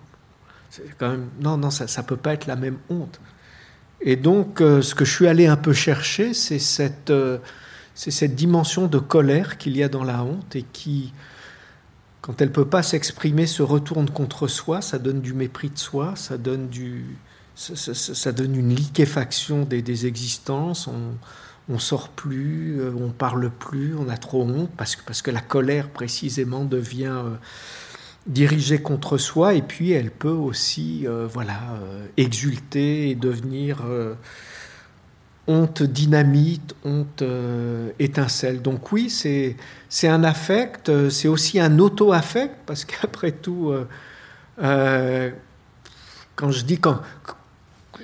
non, non, ça ne peut pas être la même honte. Et donc, euh, ce que je suis allé un peu chercher, c'est cette, euh, c'est cette dimension de colère qu'il y a dans la honte et qui, quand elle ne peut pas s'exprimer, se retourne contre soi, ça donne du mépris de soi, ça donne, une liquéfaction des, existences. On, on sort plus, euh, on parle plus, on a trop honte parce que la colère précisément devient dirigée contre soi et puis elle peut aussi euh, voilà euh, exulter et devenir euh, honte dynamite, honte étincelle. Donc oui, c'est c'est un affect, c'est aussi un auto-affect parce qu'après tout quand je dis quand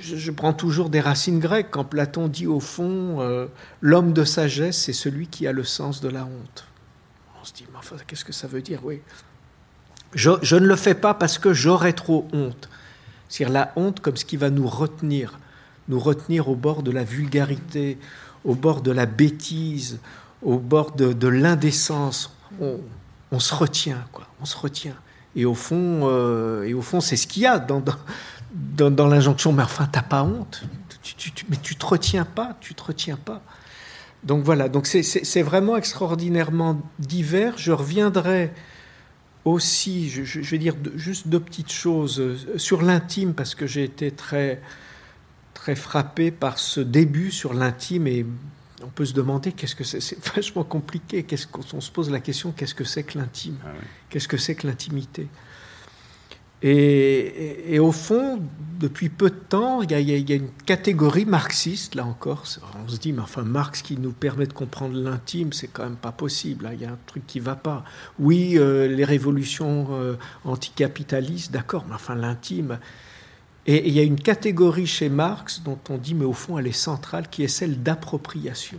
je, prends toujours des racines grecques. Quand Platon dit au fond, l'homme de sagesse, c'est celui qui a le sens de la honte. On se dit, mais qu'est-ce que ça veut dire? Oui. Je, ne le fais pas parce que j'aurais trop honte. C'est-à-dire la honte comme ce qui va nous retenir, nous retenir au bord de la vulgarité, au bord de la bêtise, au bord de, l'indécence. On, se retient, quoi. On se retient. Et au fond, euh, et au fond, c'est ce qu'il y a dans, dans, l'injonction. Mais enfin, t'as pas honte. Tu, mais tu te retiens pas. Tu te retiens pas. Donc voilà. Donc c'est vraiment extraordinairement divers. Je reviendrai aussi, je, je vais dire juste deux petites choses euh, sur l'intime parce que j'ai été très très frappé par ce début sur l'intime et on peut se demander qu'est-ce que c'est. C'est vachement compliqué. Qu'est-ce qu'on se pose la question qu'est-ce que c'est que l'intime? Ah Qu'est-ce que c'est que l'intimité? Et, au fond, depuis peu de temps, il y, a, une catégorie marxiste, là encore. On se dit, mais enfin, Marx qui nous permet de comprendre l'intime, c'est quand même pas possible. Il y a un truc qui va pas. Oui, euh, les révolutions euh, anticapitalistes, d'accord, mais enfin, l'intime, et il y a une catégorie chez Marx dont on dit, mais au fond, elle est centrale, qui est celle d'appropriation.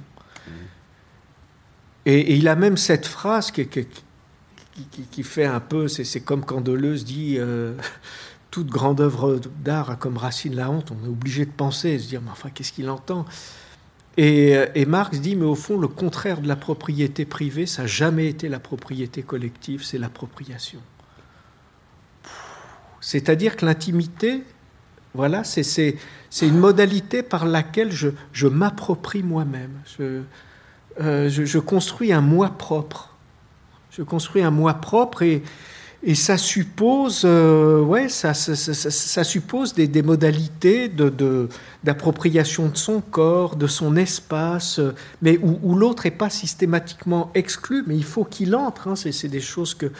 Et, il a même cette phrase qui, qui, fait un peu, c'est comme quand Deleuze dit, euh, toute grande œuvre d'art a comme racine la honte. On est obligé de penser et se dire, mais enfin, qu'est-ce qu'il entend? Et, et, Marx dit, mais au fond, le contraire de la propriété privée, ça n'a jamais été la propriété collective, c'est l'appropriation. C'est-à-dire que l'intimité, voilà, c'est une modalité par laquelle je, m'approprie moi-même. Euh, je, construis un moi propre. Je construis un moi propre et, ça suppose, euh, suppose des, modalités d'appropriation de, son corps, de son espace, mais où, l'autre n'est pas systématiquement exclu, mais il faut qu'il entre. Hein. c'est des choses que,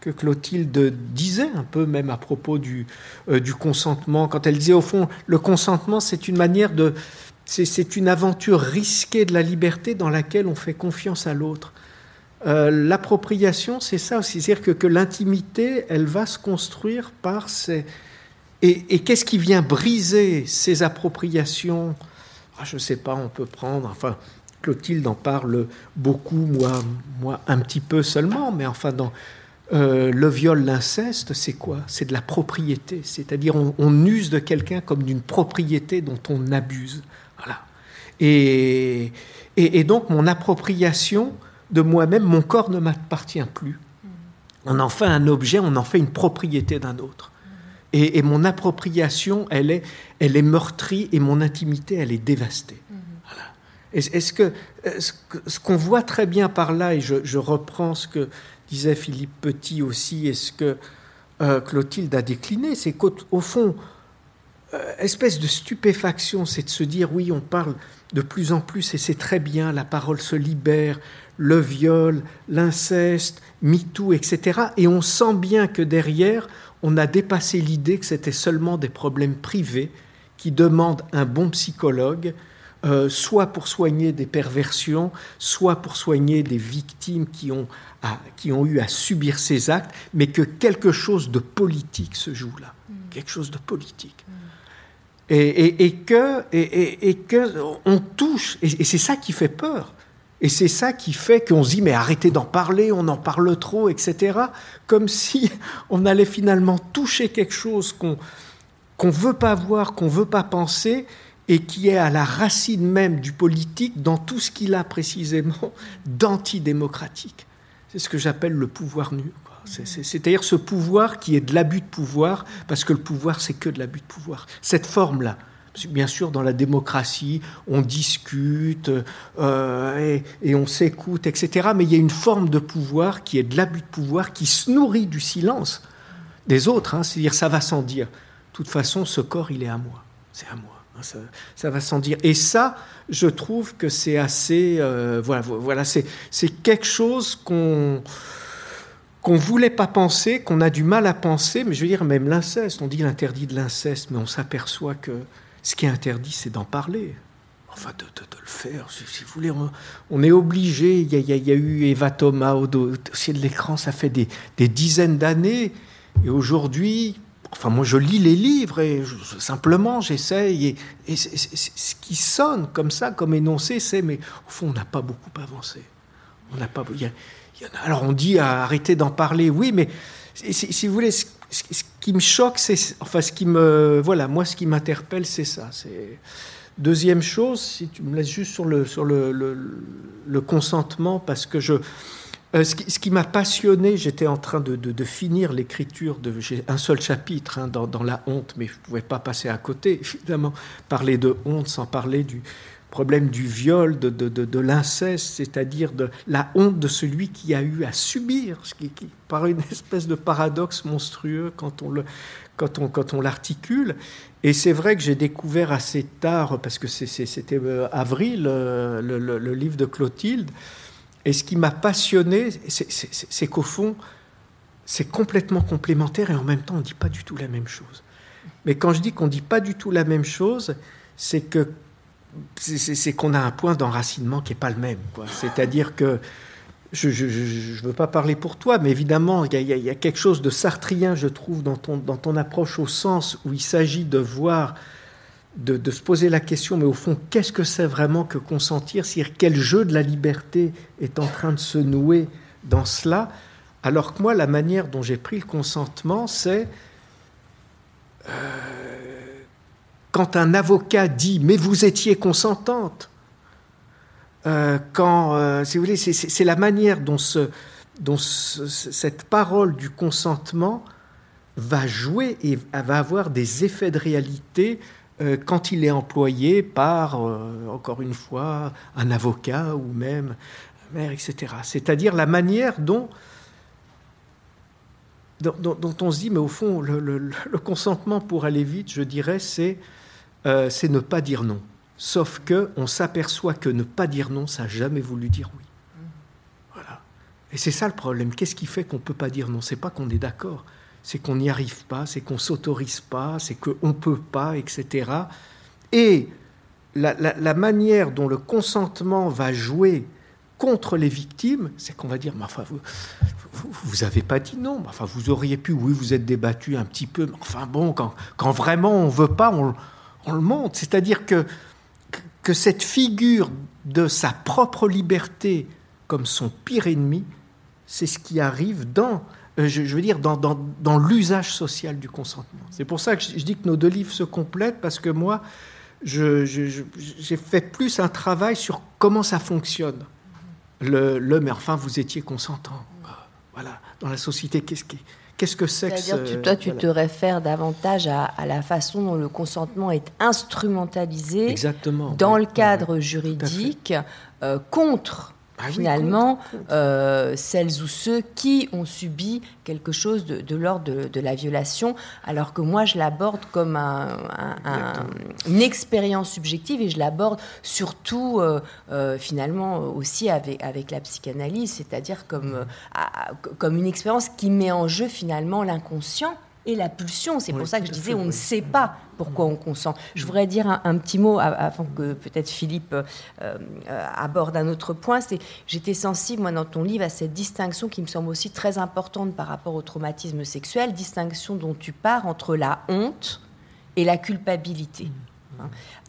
que Clotilde disait un peu même à propos du, euh, du consentement, quand elle disait au fond, le consentement c'est une manière de... C'est une aventure risquée de la liberté dans laquelle on fait confiance à l'autre. Euh, l'appropriation, c'est ça aussi, c'est-à-dire que, l'intimité, elle va se construire par ces... Et, et qu'est-ce qui vient briser ces appropriations? Ah, Je ne sais pas, on peut prendre, enfin, Clotilde en parle beaucoup, moi, moi un petit peu seulement, mais enfin, dans, euh, le viol, l'inceste, c'est quoi? C'est de la propriété. C'est-à-dire on, use de quelqu'un comme d'une propriété dont on abuse. Voilà. Et, et, donc mon appropriation de moi-même, mon corps ne m'appartient plus. On en fait un objet, on en fait une propriété d'un autre. Et, mon appropriation, elle est, elle est meurtrie et mon intimité, elle est dévastée. Est-ce que ce qu'on voit très bien par là, et je, reprends ce que disait Philippe Petit aussi, est ce que euh, Clotilde a décliné, c'est qu'au fond, euh, espèce de stupéfaction, c'est de se dire oui, on parle de plus en plus et c'est très bien, la parole se libère, le viol, l'inceste, MeToo, etc. Et on sent bien que derrière, on a dépassé l'idée que c'était seulement des problèmes privés qui demandent un bon psychologue, euh, soit pour soigner des perversions, soit pour soigner des victimes qui ont qui ont eu à subir ces actes, mais que quelque chose de politique se joue là, mm. quelque chose de politique. Et, que, et, que on touche, et, c'est ça qui fait peur. Et c'est ça qui fait qu'on se dit, mais arrêtez d'en parler, on en parle trop, etc. Comme si on allait finalement toucher quelque chose qu'on qu'on veut pas voir, qu'on veut pas penser, et qui est à la racine même du politique dans tout ce qu'il a précisément d'antidémocratique. C'est ce que j'appelle le pouvoir nu. C'est-à-dire ce pouvoir qui est de l'abus de pouvoir, parce que le pouvoir, c'est que de l'abus de pouvoir. Cette forme-là, bien sûr, dans la démocratie, on discute euh, et, on s'écoute, etc. Mais il y a une forme de pouvoir qui est de l'abus de pouvoir, qui se nourrit du silence des autres. Hein. C'est-à-dire, ça va sans dire. De toute façon, ce corps, il est à moi. C'est à moi. Hein, ça, va sans dire. Et ça, je trouve que c'est assez. Euh, voilà, voilà c'est quelque chose qu'on qu'on voulait pas penser, qu'on a du mal à penser, mais je veux dire, même l'inceste, on dit l'interdit de l'inceste, mais on s'aperçoit que ce qui est interdit, c'est d'en parler. Enfin, de, le faire, si, vous voulez. On, est obligé. Il y, a, eu Eva Thomas au dossier de l'écran, ça fait des, dizaines d'années. Et aujourd'hui, enfin moi je lis les livres et simplement j'essaye et, ce qui sonne comme ça, comme énoncé, c'est mais au fond on n'a pas beaucoup avancé. On n'a pas. alors on dit arrêter d'en parler, oui, mais si, vous voulez, ce, qui me choque, c'est enfin ce qui me voilà, moi ce qui m'interpelle, c'est ça. C'est deuxième chose, si tu me laisses juste sur le sur le, le consentement, parce que je euh, ce qui, m'a passionné, j'étais en train de, finir l'écriture de j'ai un seul chapitre hein, dans, la honte, mais je ne pouvais pas passer à côté, évidemment, parler de honte sans parler du problème du viol, de, de l'inceste, c'est-à-dire de la honte de celui qui a eu à subir, ce qui, par une espèce de paradoxe monstrueux quand on le quand on, quand on l'articule. Et c'est vrai que j'ai découvert assez tard, parce que c'était euh, avril, euh, le, livre de Clotilde, et ce qui m'a passionné, c'est qu'au fond, c'est complètement complémentaire et en même temps, on ne dit pas du tout la même chose. Mais quand je dis qu'on ne dit pas du tout la même chose, c'est que c'est qu'on a un point d'enracinement qui n'est pas le même. C'est-à-dire que je ne veux pas parler pour toi, mais évidemment, il y, a quelque chose de sartrien, je trouve, dans ton, dans ton approche au sens où il s'agit de voir de, se poser la question, mais au fond, qu'est-ce que c'est vraiment que consentir C'est-à-dire quel jeu de la liberté est en train de se nouer dans cela Alors que moi, la manière dont j'ai pris le consentement, c'est euh, quand un avocat dit mais vous étiez consentante, euh, quand, euh, si vous voulez, c'est la manière dont, ce, dont cette parole du consentement va jouer et va avoir des effets de réalité euh, quand il est employé par, encore une fois, un avocat ou même un maire, etc. C'est-à-dire la manière dont, dont, on se dit, mais au fond, le, consentement pour aller vite, je dirais, c'est euh, ne pas dire non. Sauf que on s'aperçoit que ne pas dire non, ça n'a jamais voulu dire oui. Voilà. Et c'est ça le problème. Qu'est-ce qui fait qu'on ne peut pas dire non? C'est pas qu'on est d'accord c'est qu'on n'y arrive pas, c'est qu'on s'autorise pas, c'est qu'on ne peut pas, etc. Et la, manière dont le consentement va jouer contre les victimes, c'est qu'on va dire, mais enfin, vous n'avez pas dit non, enfin, vous auriez pu, oui, vous êtes débattu un petit peu, mais enfin bon, quand, quand vraiment on ne veut pas, on, on le montre. C'est-à-dire que, que cette figure de sa propre liberté comme son pire ennemi, c'est ce qui arrive dans euh, je, veux dire, dans, dans, l'usage social du consentement. C'est pour ça que je, dis que nos deux livres se complètent, parce que moi, j'ai fait plus un travail sur comment ça fonctionne. Le, le mais enfin, vous étiez consentant. Voilà, dans la société, qu'est-ce qui Qu'est-ce que c'est que
ce... Toi, tu te réfères davantage à, la façon dont le consentement est instrumentalisé
Exactement,
dans le cadre juridique euh, contre ah finalement euh, celles ou ceux qui ont subi quelque chose de, l'ordre de, la violation, alors que moi je l'aborde comme une expérience subjective et je l'aborde surtout euh, euh, finalement aussi avec, avec la psychanalyse, c'est-à-dire comme, comme une expérience qui met en jeu finalement l'inconscient et la pulsion. C'est pour ça que je disais, on ne sait pas pourquoi on consent. Je voudrais dire un, petit mot avant que peut-être Philippe euh, euh, aborde un autre point. C'est j'étais sensible, moi, dans ton livre, à cette distinction qui me semble aussi très importante par rapport au traumatisme sexuel, distinction dont tu pars entre la honte et la culpabilité. Hein.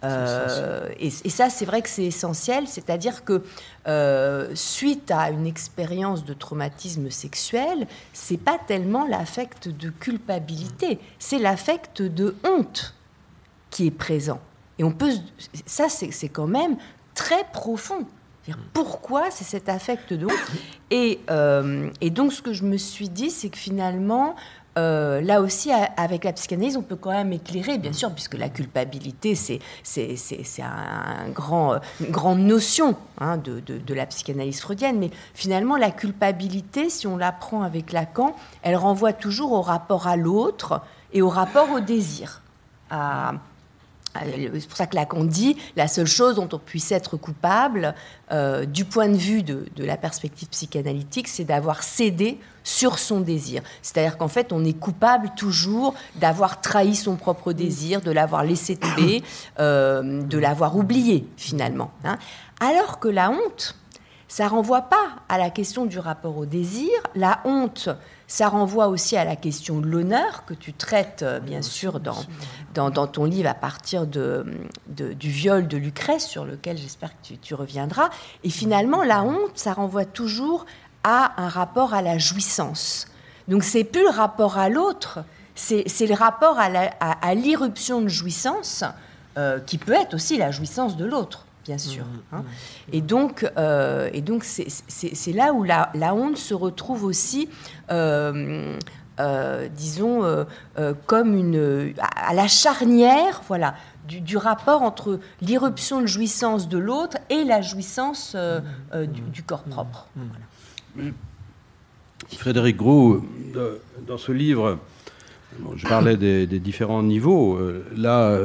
Euh, et, ça, c'est vrai que c'est essentiel, c'est-à-dire que euh, suite à une expérience de traumatisme sexuel, c'est pas tellement l'affect de culpabilité, c'est l'affect de honte qui est présent. Et on peut, ça, c'est quand même très profond. Pourquoi c'est cet affect de honte? Et, euh, et donc, ce que je me suis dit, c'est que finalement, euh, là aussi, avec la psychanalyse, on peut quand même éclairer, bien sûr, puisque la culpabilité, c'est, un grand, une grande notion hein, de, la psychanalyse freudienne. Mais finalement, la culpabilité, si on la prend avec Lacan, elle renvoie toujours au rapport à l'autre et au rapport au désir. C'est pour ça que Lacan dit la seule chose dont on puisse être coupable, euh, du point de vue de, la perspective psychanalytique, c'est d'avoir cédé sur son désir. C'est-à-dire qu'en fait, on est coupable toujours d'avoir trahi son propre désir, de l'avoir laissé tomber, euh, de l'avoir oublié finalement. Hein. Alors que la honte, ça renvoie pas à la question du rapport au désir. La honte, ça renvoie aussi à la question de l'honneur que tu traites euh, bien sûr dans, dans, ton livre à partir de, du viol de Lucrèce sur lequel j'espère que tu, reviendras. Et finalement, la honte, ça renvoie toujours à un rapport à la jouissance. Donc c'est plus le rapport à l'autre, c'est le rapport à l'irruption de jouissance euh, qui peut être aussi la jouissance de l'autre bien sûr. Mmh, hein. mmh. Et donc, euh, et donc c'est là où la, la, honte se retrouve aussi, euh, euh, disons, comme une à la charnière, voilà, du, rapport entre l'irruption de jouissance de l'autre et la jouissance du, corps propre.
Frédéric Gros, dans ce livre, je parlais des, différents niveaux. Là,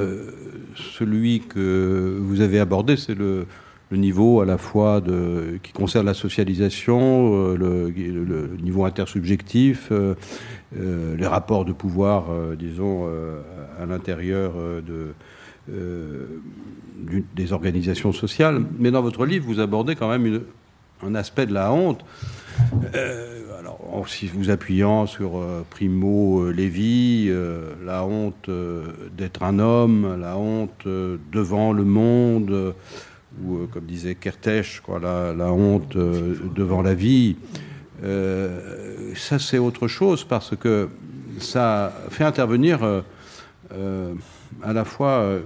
celui que vous avez abordé, c'est le, niveau à la fois qui concerne la socialisation, euh, le, niveau intersubjectif, euh, euh, les rapports de pouvoir, disons, à l'intérieur de, des organisations sociales. Mais dans votre livre, vous abordez quand même un aspect de la honte en vous appuyant sur euh, Primo euh, Levi, euh, la honte d'être un homme, la honte devant le monde, ou comme disait Kertész, quoi, la, honte devant la vie. ça, c'est autre chose parce que ça fait intervenir à la fois,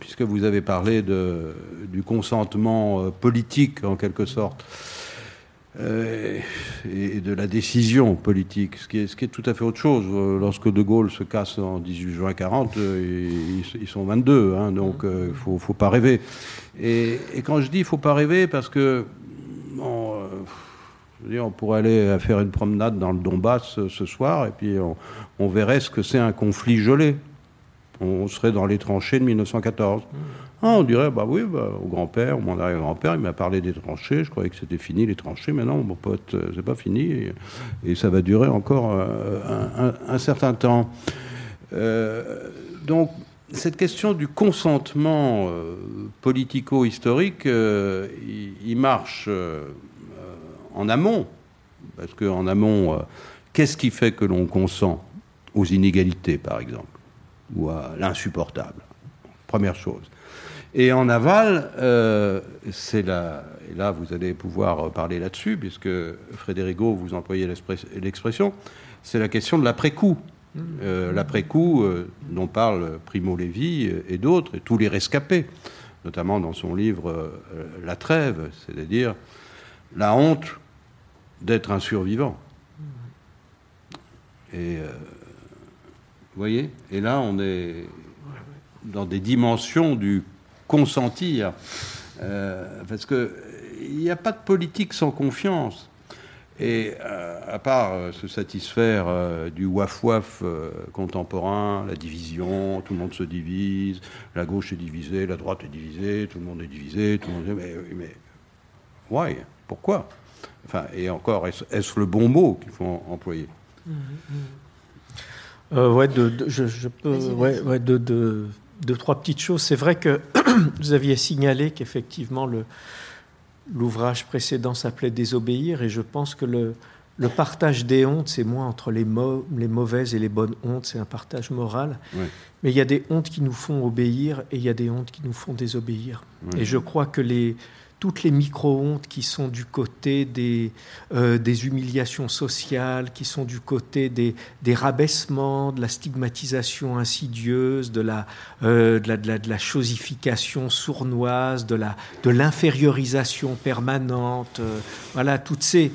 puisque vous avez parlé du consentement politique en quelque sorte, euh, et de la décision politique, ce qui, est, tout à fait autre chose. Euh, lorsque De Gaulle se casse en 18 juin 40, euh, ils, sont 22, hein, donc il ne faut, faut, pas rêver. Et, quand je dis il ne faut pas rêver, parce que on pourrait aller faire une promenade dans le Donbass ce soir, et puis on, on verrait ce que c'est un conflit gelé. On serait dans les tranchées de 1914. Ah, on dirait, bah oui, bah, au grand-père, mon arrière-grand-père, il m'a parlé des tranchées, je croyais que c'était fini les tranchées, mais non, mon pote, euh, c'est pas fini, et, ça va durer encore euh, un, certain temps. Euh, donc, cette question du consentement politico-historique, il, marche en amont, parce qu'en amont, qu'est-ce qui fait que l'on consent aux inégalités, par exemple, ou à l'insupportable? Première chose. Et en aval, euh, c'est là, et là vous allez pouvoir parler là-dessus, puisque Frédérico, vous employez l'expression, c'est la question de l'après-coup. Euh, l'après-coup euh, dont parle Primo Levi et d'autres, et tous les rescapés, notamment dans son livre La Trêve, c'est-à-dire la honte d'être un survivant. Et vous voyez? Et là, on est dans des dimensions du consentir. Euh, parce qu'il n'y a pas de politique sans confiance. Et euh, à part euh, se satisfaire du waf-waf contemporain, la division, tout le monde se divise, la gauche est divisée, la droite est divisée, tout le monde est divisé, tout le monde est... Mais, mais why? Pourquoi? Enfin, et encore, est-ce le bon mot qu'il faut employer? Mmh,
mmh. ouais, de, je, peux, ouais, ouais, de, de, deux, trois petites choses. C'est vrai que vous aviez signalé qu'effectivement l'ouvrage précédent s'appelait Désobéir et je pense que le, le partage des hontes, c'est moins entre les, les, mauvaises et les bonnes hontes, c'est un partage moral. Mais il y a des hontes qui nous font obéir et il y a des hontes qui nous font désobéir. Et je crois que les, toutes les micro-hontes qui sont du côté des, euh, humiliations sociales, qui sont du côté des, rabaissements, de la stigmatisation insidieuse, de la, euh, de, la, chosification sournoise, de, la, de l'infériorisation permanente, euh, voilà, toutes ces,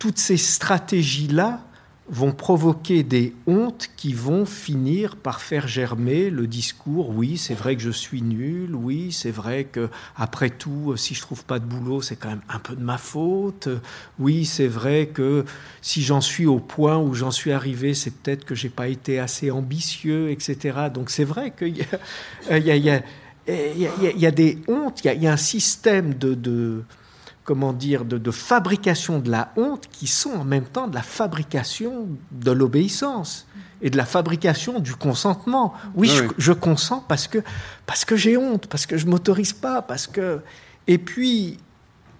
toutes ces stratégies-là vont provoquer des hontes qui vont finir par faire germer le discours. Oui c'est vrai que je suis nul. Oui c'est vrai que après tout si je trouve pas de boulot c'est quand même un peu de ma faute. Oui c'est vrai que si j'en suis au point où j'en suis arrivé c'est peut-être que j'ai pas été assez ambitieux etc donc c'est vrai qu'il y a, il y, y, y a des hontes. Il y a, un système de comment dire, de, fabrication de la honte qui sont en même temps de la fabrication de l'obéissance et de la fabrication du consentement. Oui, Je, consens parce que, parce que j'ai honte, parce que je m'autorise pas, parce que... Et puis,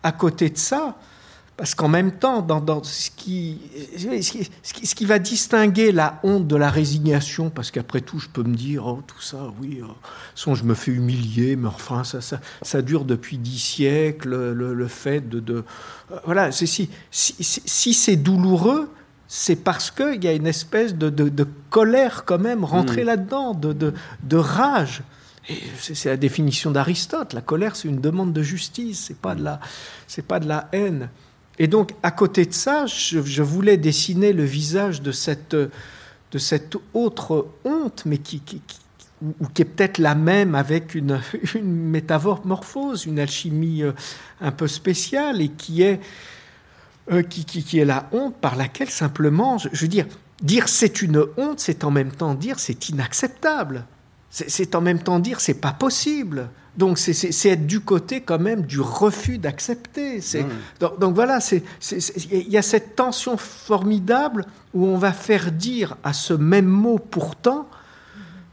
à côté de ça, parce qu'en même temps, dans, ce, qui, ce, qui, va distinguer la honte de la résignation, parce qu'après tout, je peux me dire, oh, tout ça, oui, oh, je me fais humilier, mais enfin, ça, ça, ça dure depuis dix siècles, le, fait de... de euh, voilà, si, si, si c'est douloureux, c'est parce qu'il y a une espèce de, de, colère quand même rentrée mm. là-dedans, de, de, rage. C'est la définition d'Aristote. La colère, c'est une demande de justice, c'est pas de la, c'est pas de la haine. Et donc, à côté de ça, je, voulais dessiner le visage de cette, de cette autre honte, mais qui, qui, ou, qui est peut-être la même avec une, métamorphose, une alchimie euh, un peu spéciale, et qui est, euh, qui, qui, est la honte par laquelle simplement, je, je veux dire, dire c'est une honte, c'est en même temps dire c'est inacceptable. C'est en même temps dire c'est pas possible. Donc c'est être du côté quand même du refus d'accepter. Donc, donc, voilà, il y a cette tension formidable où on va faire dire à ce même mot pourtant,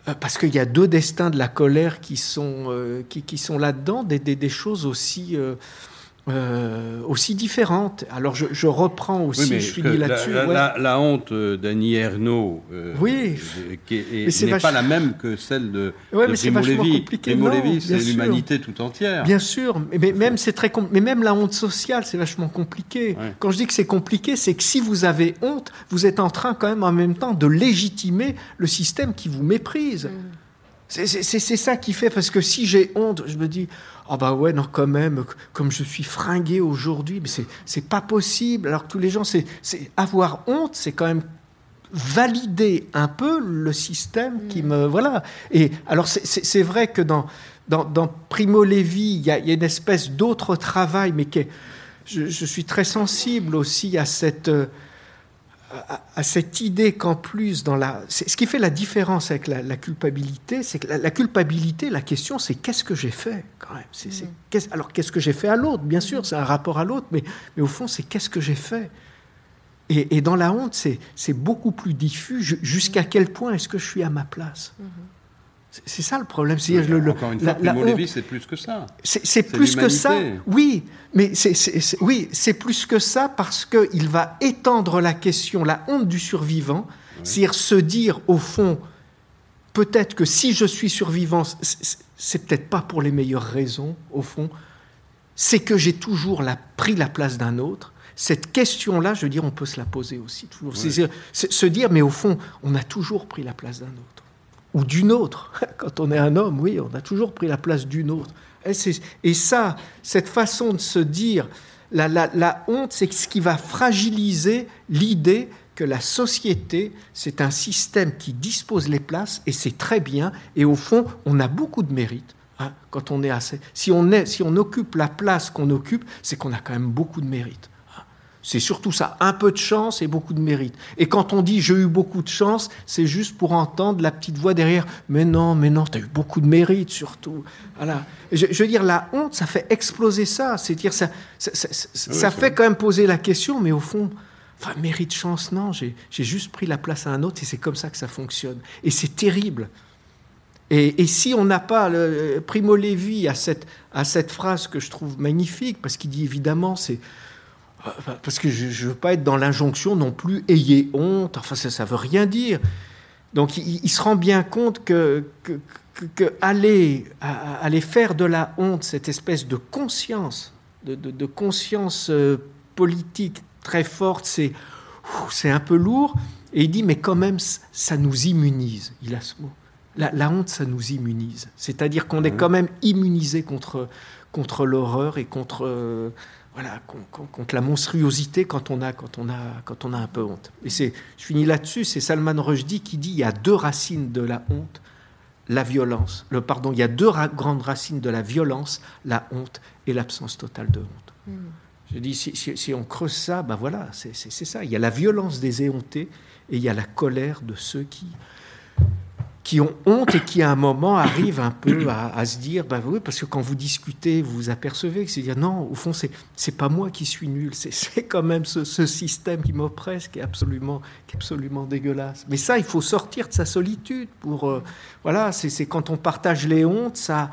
euh, parce qu'il y a deux destins de la colère qui sont, euh, qui, qui, sont là-dedans, des, des, des, choses aussi... Euh, euh, aussi différentes. Alors je, reprends aussi, je finis là-dessus.
La, honte d'Annie Ernaux euh, oui. n'est pas la même que celle de,
ouais, de Primo Levi.
Primo Levi, c'est l'humanité tout entière.
Bien sûr, mais, même c'est très mais même la honte sociale, c'est vachement compliqué. Quand je dis que c'est compliqué, c'est que si vous avez honte, vous êtes en train quand même en même temps de légitimer le système qui vous méprise. Mm. C'est ça qui fait, parce que si j'ai honte, je me dis, oh bah ouais, non, quand même, comme je suis fringué aujourd'hui, mais c'est pas possible. Alors que tous les gens, c'est avoir honte, c'est quand même valider un peu le système qui me. Voilà. Et alors, c'est vrai que dans, dans, dans Primo Levi, il y, a une espèce d'autre travail, mais qui je, je, suis très sensible aussi à cette à, cette idée qu'en plus, dans la, ce qui fait la différence avec la, culpabilité, c'est que la, culpabilité, la question, c'est qu'est-ce que j'ai fait quand même? C'est, mm. alors qu'est-ce que j'ai fait à l'autre? Bien sûr, c'est un rapport à l'autre, mais, mais au fond, c'est qu'est-ce que j'ai fait? Et, dans la honte, c'est, c'est beaucoup plus diffus. Jusqu'à quel point est-ce que je suis à ma place? Mm-hmm. C'est ça le problème.
Le, encore une fois, la, c'est plus que ça.
C'est plus que ça, oui. Mais c'est oui, c'est plus que ça parce qu'il va étendre la question, la honte du survivant, c'est-à-dire se dire au fond, peut-être que si je suis survivant, c'est peut-être pas pour les meilleures raisons, au fond, c'est que j'ai toujours la, pris la place d'un autre. Cette question-là, je veux dire, on peut se la poser aussi toujours. C'est se dire, mais au fond, on a toujours pris la place d'un autre ou d'une autre. Quand on est un homme, oui, on a toujours pris la place d'une autre. Et, ça, cette façon de se dire, la, honte, c'est ce qui va fragiliser l'idée que la société, c'est un système qui dispose les places, et c'est très bien, et au fond, on a beaucoup de mérite. Hein, quand on est assez. Si on, est, si on occupe la place qu'on occupe, c'est qu'on a quand même beaucoup de mérite. C'est surtout ça, un peu de chance et beaucoup de mérite. Et quand on dit j'ai eu beaucoup de chance, c'est juste pour entendre la petite voix derrière. Mais non, mais non, tu as eu beaucoup de mérite surtout. Voilà. Je, veux dire, la honte, ça fait exploser ça. C'est-à-dire, ça, ça, ça, fait quand même poser la question, mais au fond, enfin, mérite, chance, non, j'ai juste pris la place à un autre et c'est comme ça que ça fonctionne. Et c'est terrible. Et, et, si on n'a pas le, Primo Levi à cette, à cette phrase que je trouve magnifique, parce qu'il dit évidemment, c'est parce que je ne veux pas être dans l'injonction non plus ayez honte, enfin ça ne veut rien dire. Donc il, se rend bien compte que, que, aller, aller, faire de la honte cette espèce de conscience, de, conscience euh, politique très forte, c'est, c'est un peu lourd. Et il dit, mais quand même, ça nous immunise. Il a ce mot. La, honte, ça nous immunise. C'est-à-dire qu'on est quand même immunisé contre, contre l'horreur et contre... Euh, voilà, contre la monstruosité quand on a, quand on a, quand on a un peu honte. Et c'est, je finis là-dessus, c'est Salman Rushdie qui dit il y a deux racines de la honte, la violence. Le pardon, il y a deux grandes racines de la violence, la honte et l'absence totale de honte. Hmm. Je dis si, si, on creuse ça, ben voilà, c'est, ça. Il y a la violence des éhontés et il y a la colère de ceux qui qui ont honte et qui à un moment arrivent un peu à, se dire, bah oui, parce que quand vous discutez, vous vous apercevez que c'est dire non, au fond c'est c'est pas moi qui suis nul, c'est quand même ce, ce, système qui m'oppresse qui est absolument qui est absolument dégueulasse. Mais ça, il faut sortir de sa solitude pour euh, voilà, c'est quand on partage les hontes, ça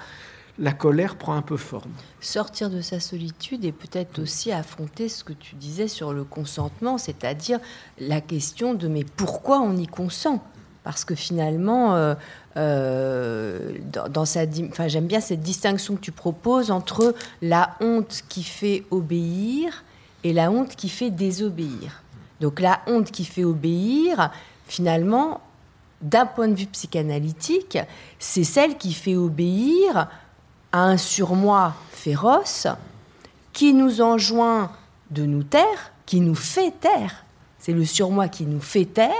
la colère prend un peu forme.
Sortir de sa solitude et peut-être aussi affronter ce que tu disais sur le consentement, c'est-à-dire la question de mais pourquoi on y consent? Parce que finalement, euh, euh, dans, sa, enfin, j'aime bien cette distinction que tu proposes entre la honte qui fait obéir et la honte qui fait désobéir. Donc la honte qui fait obéir, finalement, d'un point de vue psychanalytique, c'est celle qui fait obéir à un surmoi féroce qui nous enjoint de nous taire, qui nous fait taire. C'est le surmoi qui nous fait taire.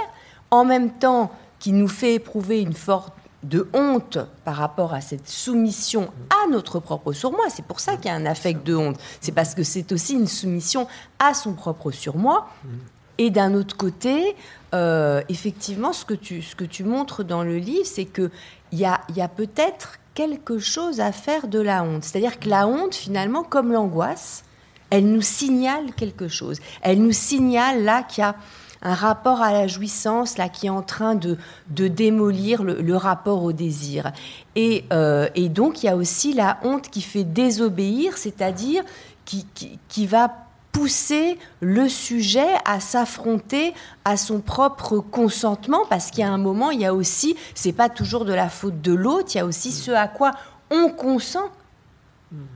En même temps, qui nous fait éprouver une forme de honte par rapport à cette soumission à notre propre surmoi. C'est pour ça qu'il y a un affect de honte. C'est parce que c'est aussi une soumission à son propre surmoi. Et d'un autre côté, euh, effectivement, ce que, tu, ce que tu montres dans le livre, c'est qu'il y a, y a peut-être quelque chose à faire de la honte. C'est-à-dire que la honte, finalement, comme l'angoisse, elle nous signale quelque chose. Elle nous signale là qu'il y a un rapport à la jouissance là qui est en train de, de démolir le, rapport au désir. Et, euh, et, donc il y a aussi la honte qui fait désobéir, c'est-à-dire qui, qui, va pousser le sujet à s'affronter à son propre consentement, parce qu'il y a un moment, il y a aussi, c'est pas toujours de la faute de l'autre, il y a aussi ce à quoi on consent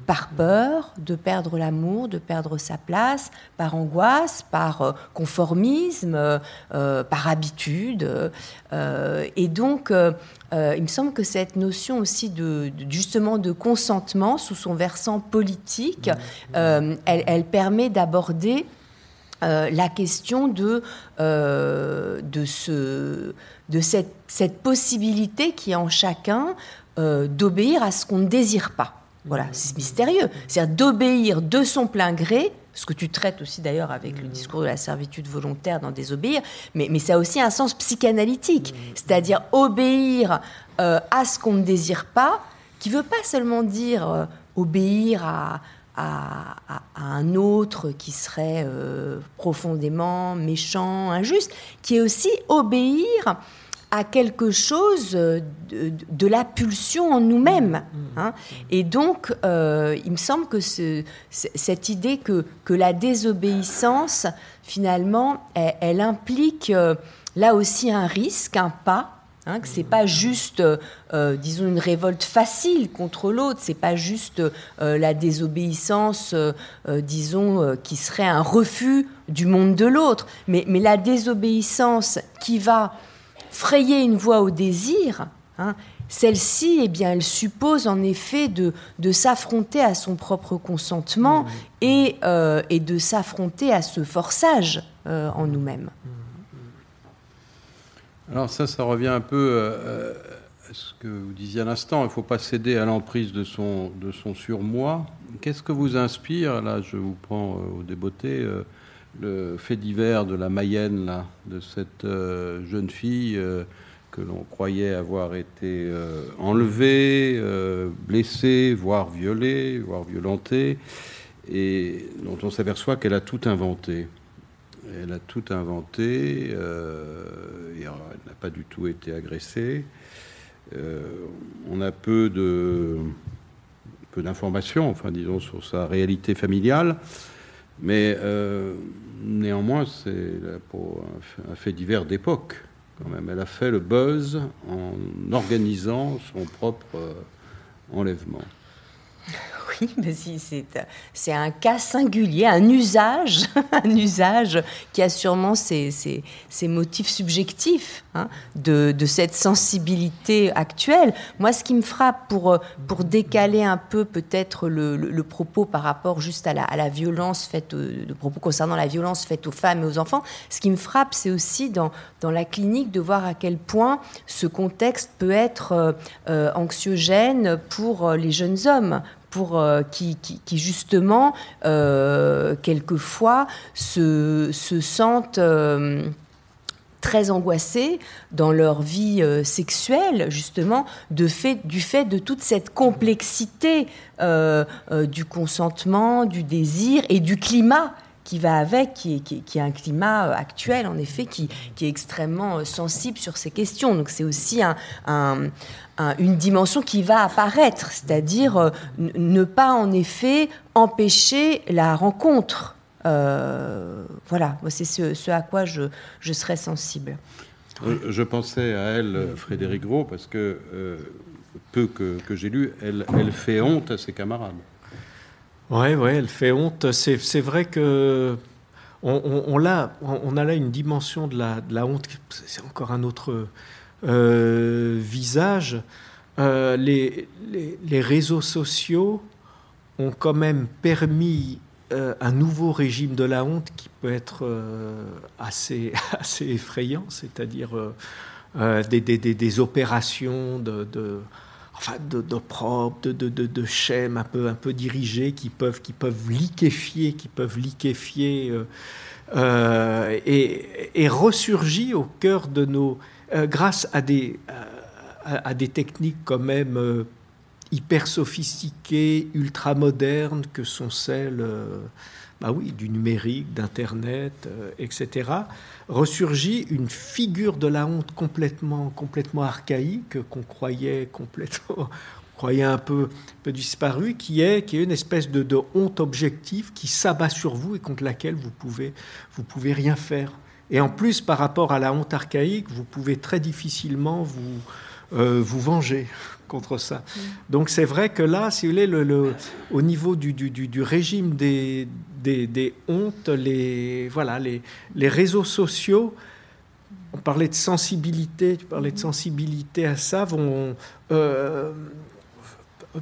par peur de perdre l'amour, de perdre sa place, par angoisse, par euh, conformisme, euh, euh, par habitude. et donc, il me semble que cette notion aussi de, justement de consentement sous son versant politique, elle, permet d'aborder la question de, de, ce, de cette, cette, possibilité qui est en chacun d'obéir à ce qu'on ne désire pas. Voilà, c'est mystérieux. C'est-à-dire d'obéir de son plein gré, ce que tu traites aussi d'ailleurs avec le discours de la servitude volontaire dans Désobéir, mais, mais ça a aussi un sens psychanalytique, c'est-à-dire obéir euh, à ce qu'on ne désire pas, qui veut pas seulement dire euh, obéir à, à, un autre qui serait euh, profondément méchant, injuste, qui est aussi obéir à quelque chose de, la pulsion en nous-mêmes. Mm, mm, hein. mm. Et donc, euh, il me semble que cette idée que, que, la désobéissance, finalement, elle, implique euh, là aussi un risque, un pas. Hein, que c'est pas juste, euh, disons, une révolte facile contre l'autre, c'est pas juste la désobéissance, disons, qui serait un refus du monde de l'autre, mais, mais la désobéissance qui va frayer une voie au désir, hein, celle-ci, eh bien, elle suppose en effet de, de s'affronter à son propre consentement et, euh, et, de s'affronter à ce forçage euh, en nous-mêmes.
Alors ça, ça revient un peu euh, à ce que vous disiez à l'instant. Il ne faut pas céder à l'emprise de son, de son surmoi. Qu'est-ce que vous inspire? Là, je vous prends au débeauté le fait divers de la Mayenne, de cette euh, jeune fille euh, que l'on croyait avoir été euh, enlevée, blessée, voire violée, voire violentée, et dont on s'aperçoit qu'elle a tout inventé. Elle a tout inventé, elle n'a pas du tout été agressée. on a peu de peu d'informations, enfin disons, sur sa réalité familiale. Mais euh, néanmoins, c'est un fait divers d'époque. Quand même, elle a fait le buzz en organisant son propre euh, enlèvement.
Oui, mais c'est un cas singulier, un usage, un usage qui a sûrement ses, motifs subjectifs hein, de, cette sensibilité actuelle. Moi, ce qui me frappe pour, décaler un peu peut-être le, propos par rapport juste à la, violence faite, le propos concernant la violence faite aux femmes et aux enfants, ce qui me frappe, c'est aussi dans, la clinique de voir à quel point ce contexte peut être euh, euh, anxiogène pour les jeunes hommes, pour euh, qui, qui, justement euh, quelquefois se, se sentent euh, très angoissés dans leur vie sexuelle, justement, de fait, du fait de toute cette complexité du consentement, du désir et du climat qui va avec, qui est, un climat actuel, en effet, qui, est extrêmement sensible sur ces questions. Donc c'est aussi une dimension qui va apparaître, c'est-à-dire ne pas, en effet, empêcher la rencontre euh, voilà, c'est ce, à quoi je, je serais sensible.
Euh, je pensais à elle, Frédéric Gros, parce que euh, peu que, j'ai lu, elle, fait honte à ses camarades.
Oui, ouais, elle fait honte. C'est vrai que on, a, là une dimension de la, honte, c'est encore un autre visage. les, les, réseaux sociaux ont quand même permis euh, un nouveau régime de la honte qui peut être euh, assez, assez effrayant, c'est-à-dire euh, des, opérations de enfin de, de de, de, de, schèmes un peu, un peu dirigés qui peuvent, qui peuvent liquéfier, qui peuvent liquéfier et, et ressurgit au cœur de nos, grâce à des, à, des techniques quand même hyper sophistiquées, ultra modernes que sont celles euh, bah oui, du numérique, d'Internet, euh, etc., ressurgit une figure de la honte complètement, complètement archaïque qu'on croyait complètement croyait un peu, peu disparu, qui est, qui est une espèce de, de, honte objective qui s'abat sur vous et contre laquelle vous pouvez, vous pouvez rien faire. Et en plus, par rapport à la honte archaïque, vous pouvez très difficilement vous, euh, vous venger contre ça. Mm. Donc c'est vrai que là, si vous voulez, le, au niveau du, du, du, régime des, des, des, hontes, les, voilà, les, les réseaux sociaux, on parlait de sensibilité, tu parlais de sensibilité à ça, vont, euh,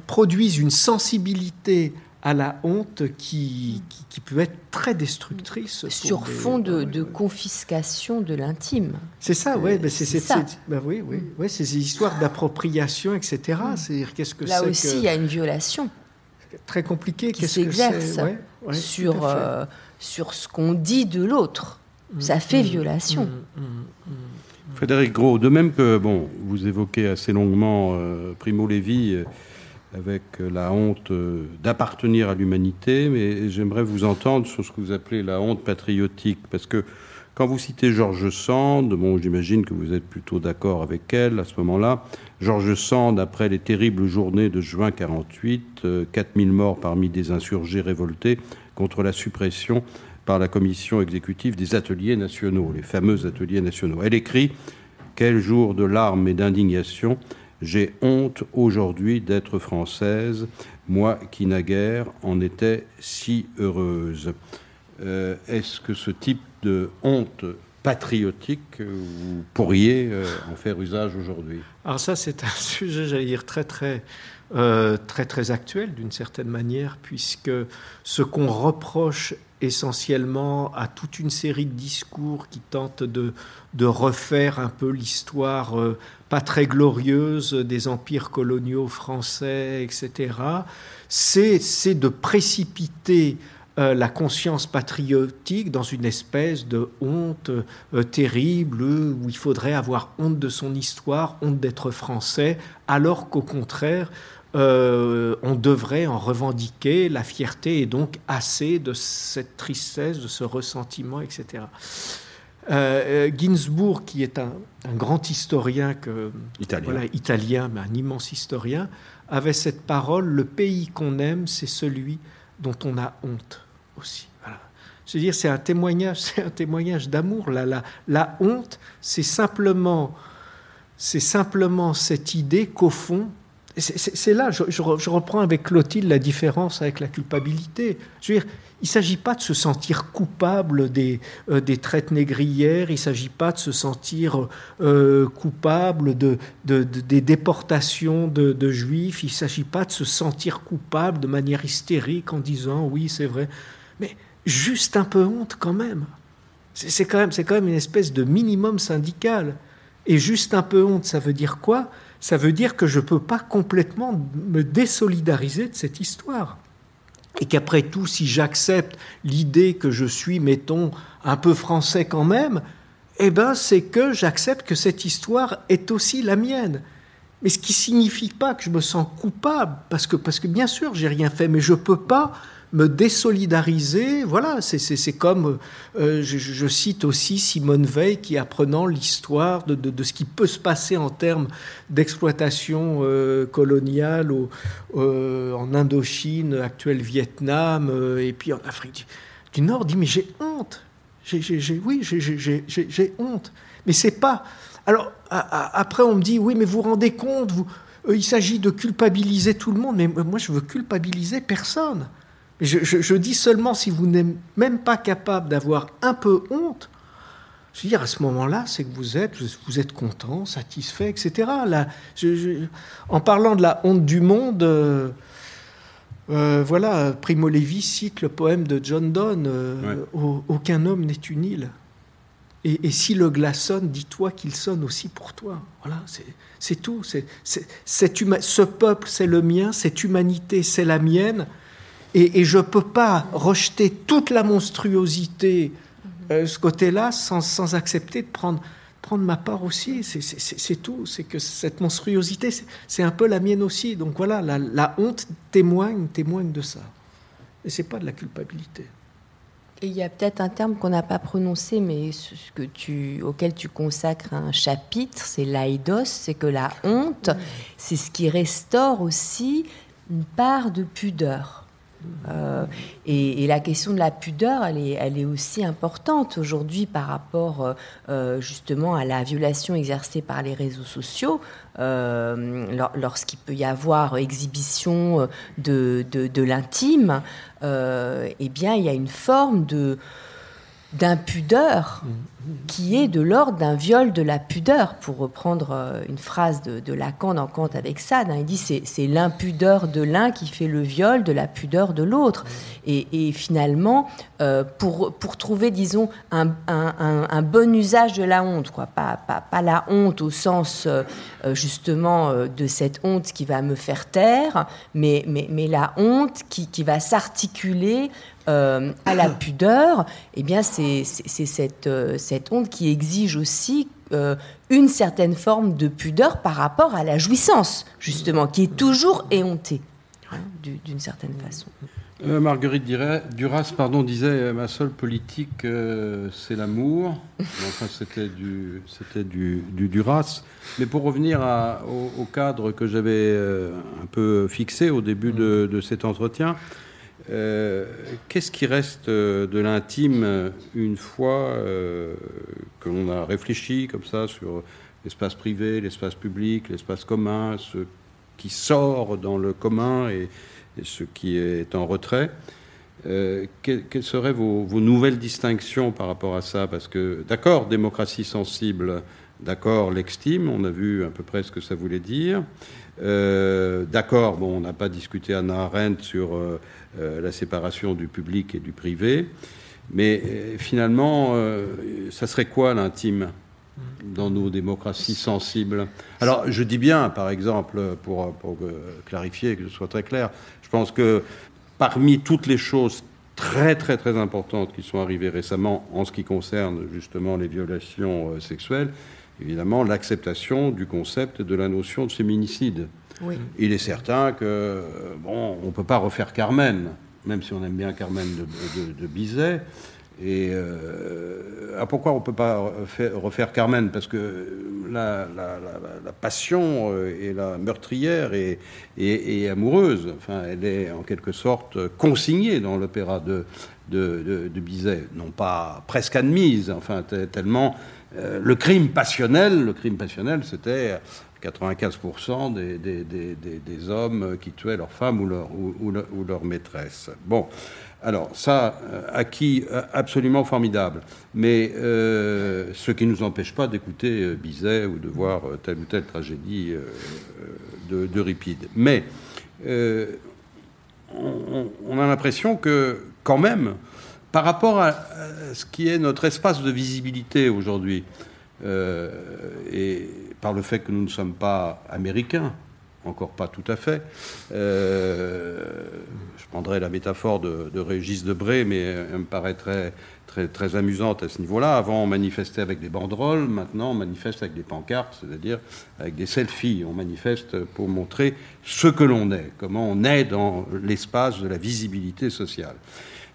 produisent une sensibilité à la honte qui, qui, peut être très destructrice.
Sur fond de, confiscation de l'intime.
C'est ça, ouais, ben c'est ça. Ben oui, oui, ouais, ces histoires d'appropriation, etc. Mm. C'est qu'est-ce que
Là aussi, il y a une violation.
Très compliqué.
Qui s'exerce sur, euh, sur ce qu'on dit de l'autre. Mm. Ça fait mm. violation.
Frédéric Gros, de même que bon, vous évoquez assez longuement euh, Primo Levi. Avec la honte euh, d'appartenir à l'humanité, mais j'aimerais vous entendre sur ce que vous appelez la honte patriotique, parce que quand vous citez Georges Sand, bon, j'imagine que vous êtes plutôt d'accord avec elle à ce moment-là. Georges Sand, après les terribles journées de juin 48, 4000 euh, morts parmi des insurgés révoltés contre la suppression par la commission exécutive des ateliers nationaux, les fameux ateliers nationaux. Elle écrit Quel jour de larmes et d'indignation j'ai honte aujourd'hui d'être française, moi qui naguère en étais si heureuse. Euh, est-ce que ce type de honte patriotique, vous pourriez euh, en faire usage aujourd'hui?
Alors ça, c'est un sujet, j'allais dire, très très euh, très très actuel d'une certaine manière, puisque ce qu'on reproche essentiellement à toute une série de discours qui tentent de, de refaire un peu l'histoire euh, pas très glorieuse des empires coloniaux français, etc., c'est de précipiter euh, la conscience patriotique dans une espèce de honte euh, terrible où il faudrait avoir honte de son histoire, honte d'être français, alors qu'au contraire, euh, on devrait en revendiquer la fierté et donc assez de cette tristesse, de ce ressentiment, etc. Euh, euh, Ginsburg, qui est un, grand historien que,
italien.
italien, mais un immense historien, avait cette parole le pays qu'on aime, c'est celui dont on a honte aussi. Voilà. Je veux dire, c'est un témoignage, c'est un témoignage d'amour. La, la, la honte, c'est simplement, c'est simplement cette idée qu'au fond, c'est là, je, reprends avec Clotilde la différence avec la culpabilité. Je veux dire, il ne s'agit pas de se sentir coupable des, euh, traites négrières, il ne s'agit pas de se sentir euh, coupable de, des déportations de, juifs, il ne s'agit pas de se sentir coupable de manière hystérique en disant oui, c'est vrai, mais juste un peu honte quand même. C'est quand même une espèce de minimum syndical. Et juste un peu honte, ça veut dire quoi? Ça veut dire que je ne peux pas complètement me désolidariser de cette histoire. Et qu'après tout, si j'accepte l'idée que je suis, mettons, un peu français quand même, eh ben, c'est que j'accepte que cette histoire est aussi la mienne. Mais ce qui signifie pas que je me sens coupable, parce que, parce que bien sûr, j'ai rien fait, mais je peux pas me désolidariser. Voilà, c'est comme, euh, je, cite aussi Simone Veil qui, apprenant l'histoire de, de, ce qui peut se passer en termes d'exploitation euh, coloniale euh, en Indochine, actuel Vietnam, et puis en Afrique du, Nord, dit, mais j'ai honte. oui, j'ai honte. Mais c'est pas... Alors, après, on me dit, oui, mais vous vous rendez compte, il s'agit de culpabiliser tout le monde, mais moi, je veux culpabiliser personne. Je, dis seulement si vous n'êtes même pas capable d'avoir un peu honte, je veux dire, à ce moment-là, c'est que vous êtes, vous êtes content, satisfait, etc. Là, en parlant de la honte du monde, euh, euh, voilà, Primo Levi cite le poème de John Donne euh, Aucun homme n'est une île. Et, si le glas sonne, dis-toi qu'il sonne aussi pour toi. Voilà, c'est tout. C'est, ce peuple, c'est le mien, cette humanité, c'est la mienne. Et, je ne peux pas rejeter toute la monstruosité, euh, ce côté-là, sans, accepter de prendre, prendre ma part aussi. C'est tout. C'est que cette monstruosité, c'est un peu la mienne aussi. Donc voilà, la, honte témoigne, témoigne de ça. Et c'est pas de la culpabilité.
Et il y a peut-être un terme qu'on n'a pas prononcé, mais ce que tu, auquel tu consacres un chapitre, c'est l'aidos, c'est que la honte, c'est ce qui restaure aussi une part de pudeur. Euh, et, la question de la pudeur, elle est, elle est aussi importante aujourd'hui par rapport euh, euh, justement à la violation exercée par les réseaux sociaux, lorsqu'il peut y avoir exhibition de, de, de l'intime, eh bien il y a une forme de d'impudeur qui est de l'ordre d'un viol de la pudeur, pour reprendre euh, une phrase de, Lacan dans Kant avec Sade. Hein. il dit c'est, c'est l'impudeur de l'un qui fait le viol de la pudeur de l'autre. Et, finalement, euh, pour, pour trouver, disons, un, bon usage de la honte, quoi. Pas, pas, la honte au sens euh, justement de cette honte qui va me faire taire, mais, mais, mais la honte qui, qui va s'articuler euh, à la pudeur, eh bien, c'est cette, euh, cette honte qui exige aussi euh, une certaine forme de pudeur par rapport à la jouissance, justement, qui est toujours éhontée, hein, d'une certaine façon.
Marguerite Duras pardon, disait Ma seule politique, c'est l'amour. Enfin, c'était du, du, du, Duras. Mais pour revenir au, cadre que j'avais un peu fixé au début de, de cet entretien, euh, qu'est-ce qui reste euh, de l'intime une fois euh, que l'on a réfléchi comme ça sur l'espace privé, l'espace public, l'espace commun, ce qui sort dans le commun et, ce qui est en retrait quelles, seraient vos, nouvelles distinctions par rapport à ça? Parce que, d'accord, démocratie sensible, d'accord, l'extime, on a vu à peu près ce que ça voulait dire. d'accord, bon, on n'a pas discuté Anna Arendt sur euh, la séparation du public et du privé. Mais euh, finalement, euh, ça serait quoi l'intime dans nos démocraties sensibles? Alors, je dis bien, par exemple, pour, pour clarifier, que ce soit très clair, je pense que parmi toutes les choses très très très importantes qui sont arrivées récemment en ce qui concerne justement les violations sexuelles, évidemment l'acceptation du concept de la notion de féminicide. Il est certain que, bon, on ne peut pas refaire Carmen, même si on aime bien Carmen de, Bizet. Et euh, ah, pourquoi on ne peut pas refaire, Carmen? Parce que la, passion euh, et la meurtrière et, amoureuse. Enfin, elle est en quelque sorte consignée dans l'opéra de, de, Bizet, non pas presque admise, enfin tellement euh, le crime passionnel. Le crime passionnel, c'était 95% des, hommes qui tuaient leur femme ou leur, maîtresse. Bon, alors ça, euh, acquis euh, absolument formidable, mais ce qui ne nous empêche pas d'écouter Bizet ou de voir telle ou telle tragédie de Ripide. Mais on, a l'impression que, quand même, par rapport à ce qui est notre espace de visibilité aujourd'hui, et par le fait que nous ne sommes pas américains, encore pas tout à fait. Euh, je prendrai la métaphore de, de Régis Debré, mais elle me paraît très amusante à ce niveau-là. Avant, on manifestait avec des banderoles, maintenant, on manifeste avec des pancartes, c'est-à-dire avec des selfies. On manifeste pour montrer ce que l'on est, comment on est dans l'espace de la visibilité sociale.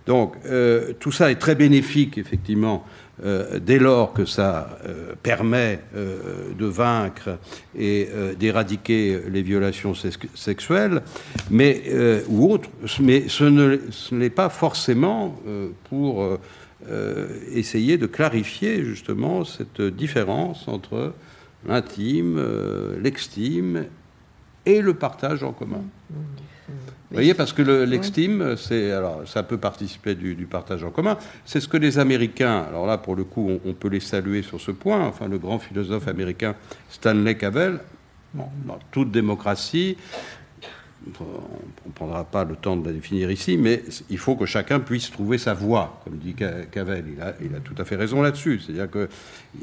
Donc, euh, tout ça est très bénéfique, effectivement, euh, dès lors que ça euh, permet de vaincre et d'éradiquer les violations sexuelles, mais ou autres, mais ce n'est pas forcément pour essayer de clarifier justement cette différence entre l'intime, l'extime et le partage en commun. Mmh. Vous voyez, parce que l'extime, c'est alors ça peut participer du, partage en commun. C'est ce que les Américains, alors là pour le coup, on, peut les saluer sur ce point. Enfin, le grand philosophe américain Stanley Cavell, dans toute démocratie, on ne prendra pas le temps de la définir ici, mais il faut que chacun puisse trouver sa voie, comme dit Cavell. Il a, il a tout à fait raison là-dessus. C'est-à-dire que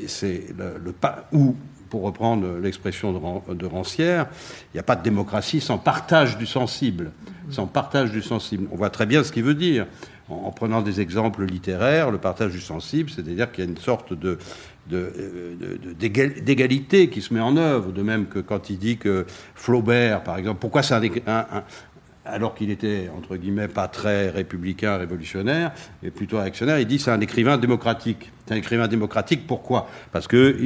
c'est le, le pas où pour reprendre l'expression de, Rancière, il n'y a pas de démocratie sans partage du sensible. Sans partage du sensible. On voit très bien ce qu'il veut dire. En, prenant des exemples littéraires, le partage du sensible, c'est-à-dire qu'il y a une sorte d'égalité qui se met en œuvre, de même que quand il dit que Flaubert, par exemple, pourquoi c'est un, alors qu'il était, entre guillemets, pas très républicain, révolutionnaire, mais plutôt réactionnaire, il dit c'est un écrivain démocratique. C'est un écrivain démocratique, pourquoi? Parce que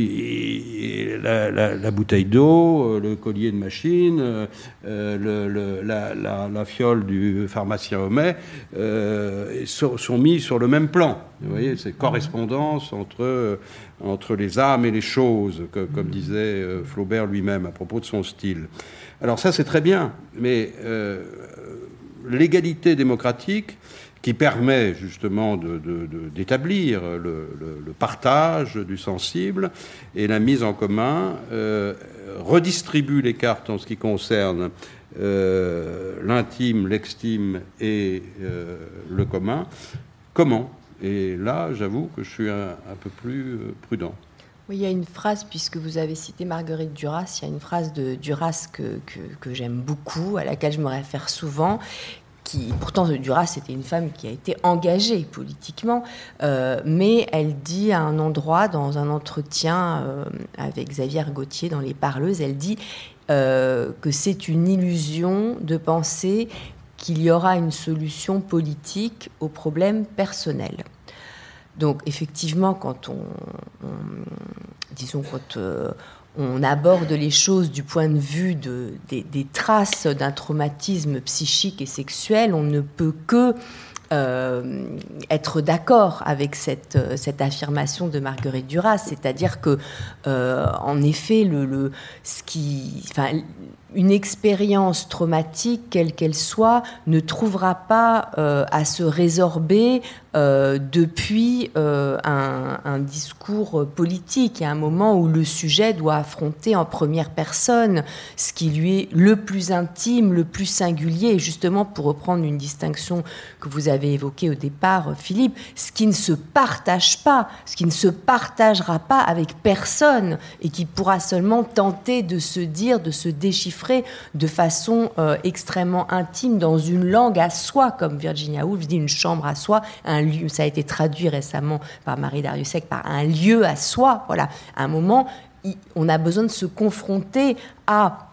la, bouteille d'eau, euh, le collier de machine, euh, euh, la, fiole du pharmacien Homais sont, mis sur le même plan. Vous voyez, c'est correspondance entre, entre les âmes et les choses, comme disait Flaubert lui-même à propos de son style. Alors ça, c'est très bien, mais l'égalité démocratique qui permet justement d'établir le, partage du sensible et la mise en commun, euh, redistribue les cartes en ce qui concerne euh, l'intime, l'extime et le commun. Comment? Et là, j'avoue que je suis un peu plus prudent.
Il y a une phrase, puisque vous avez cité Marguerite Duras, il y a une phrase de Duras que, j'aime beaucoup, à laquelle je me réfère souvent, qui, pourtant Duras c'était une femme qui a été engagée politiquement, euh, mais elle dit à un endroit, dans un entretien euh, avec Xavier Gauthier dans Les Parleuses, elle dit euh, que c'est une illusion de penser qu'il y aura une solution politique aux problèmes personnels. Donc effectivement, quand on, disons quand euh, on aborde les choses du point de vue de, des, traces d'un traumatisme psychique et sexuel, on ne peut que euh, être d'accord avec cette, cette, affirmation de Marguerite Duras, c'est-à-dire que, euh, en effet, le, le, ce qui, enfin, une expérience traumatique, quelle qu'elle soit, ne trouvera pas à se résorber euh, depuis euh, un, discours politique. Il y a un moment où le sujet doit affronter en première personne ce qui lui est le plus intime, le plus singulier. Et justement, pour reprendre une distinction que vous avez évoquée au départ, Philippe, ce qui ne se partage pas, ce qui ne se partagera pas avec personne et qui pourra seulement tenter de se dire, de se déchiffrer de façon euh, extrêmement intime dans une langue à soi, comme Virginia Woolf dit, une chambre à soi, un ça a été traduit récemment par Marie Dariussec, par un lieu à soi. Voilà, à un moment, on a besoin de se confronter à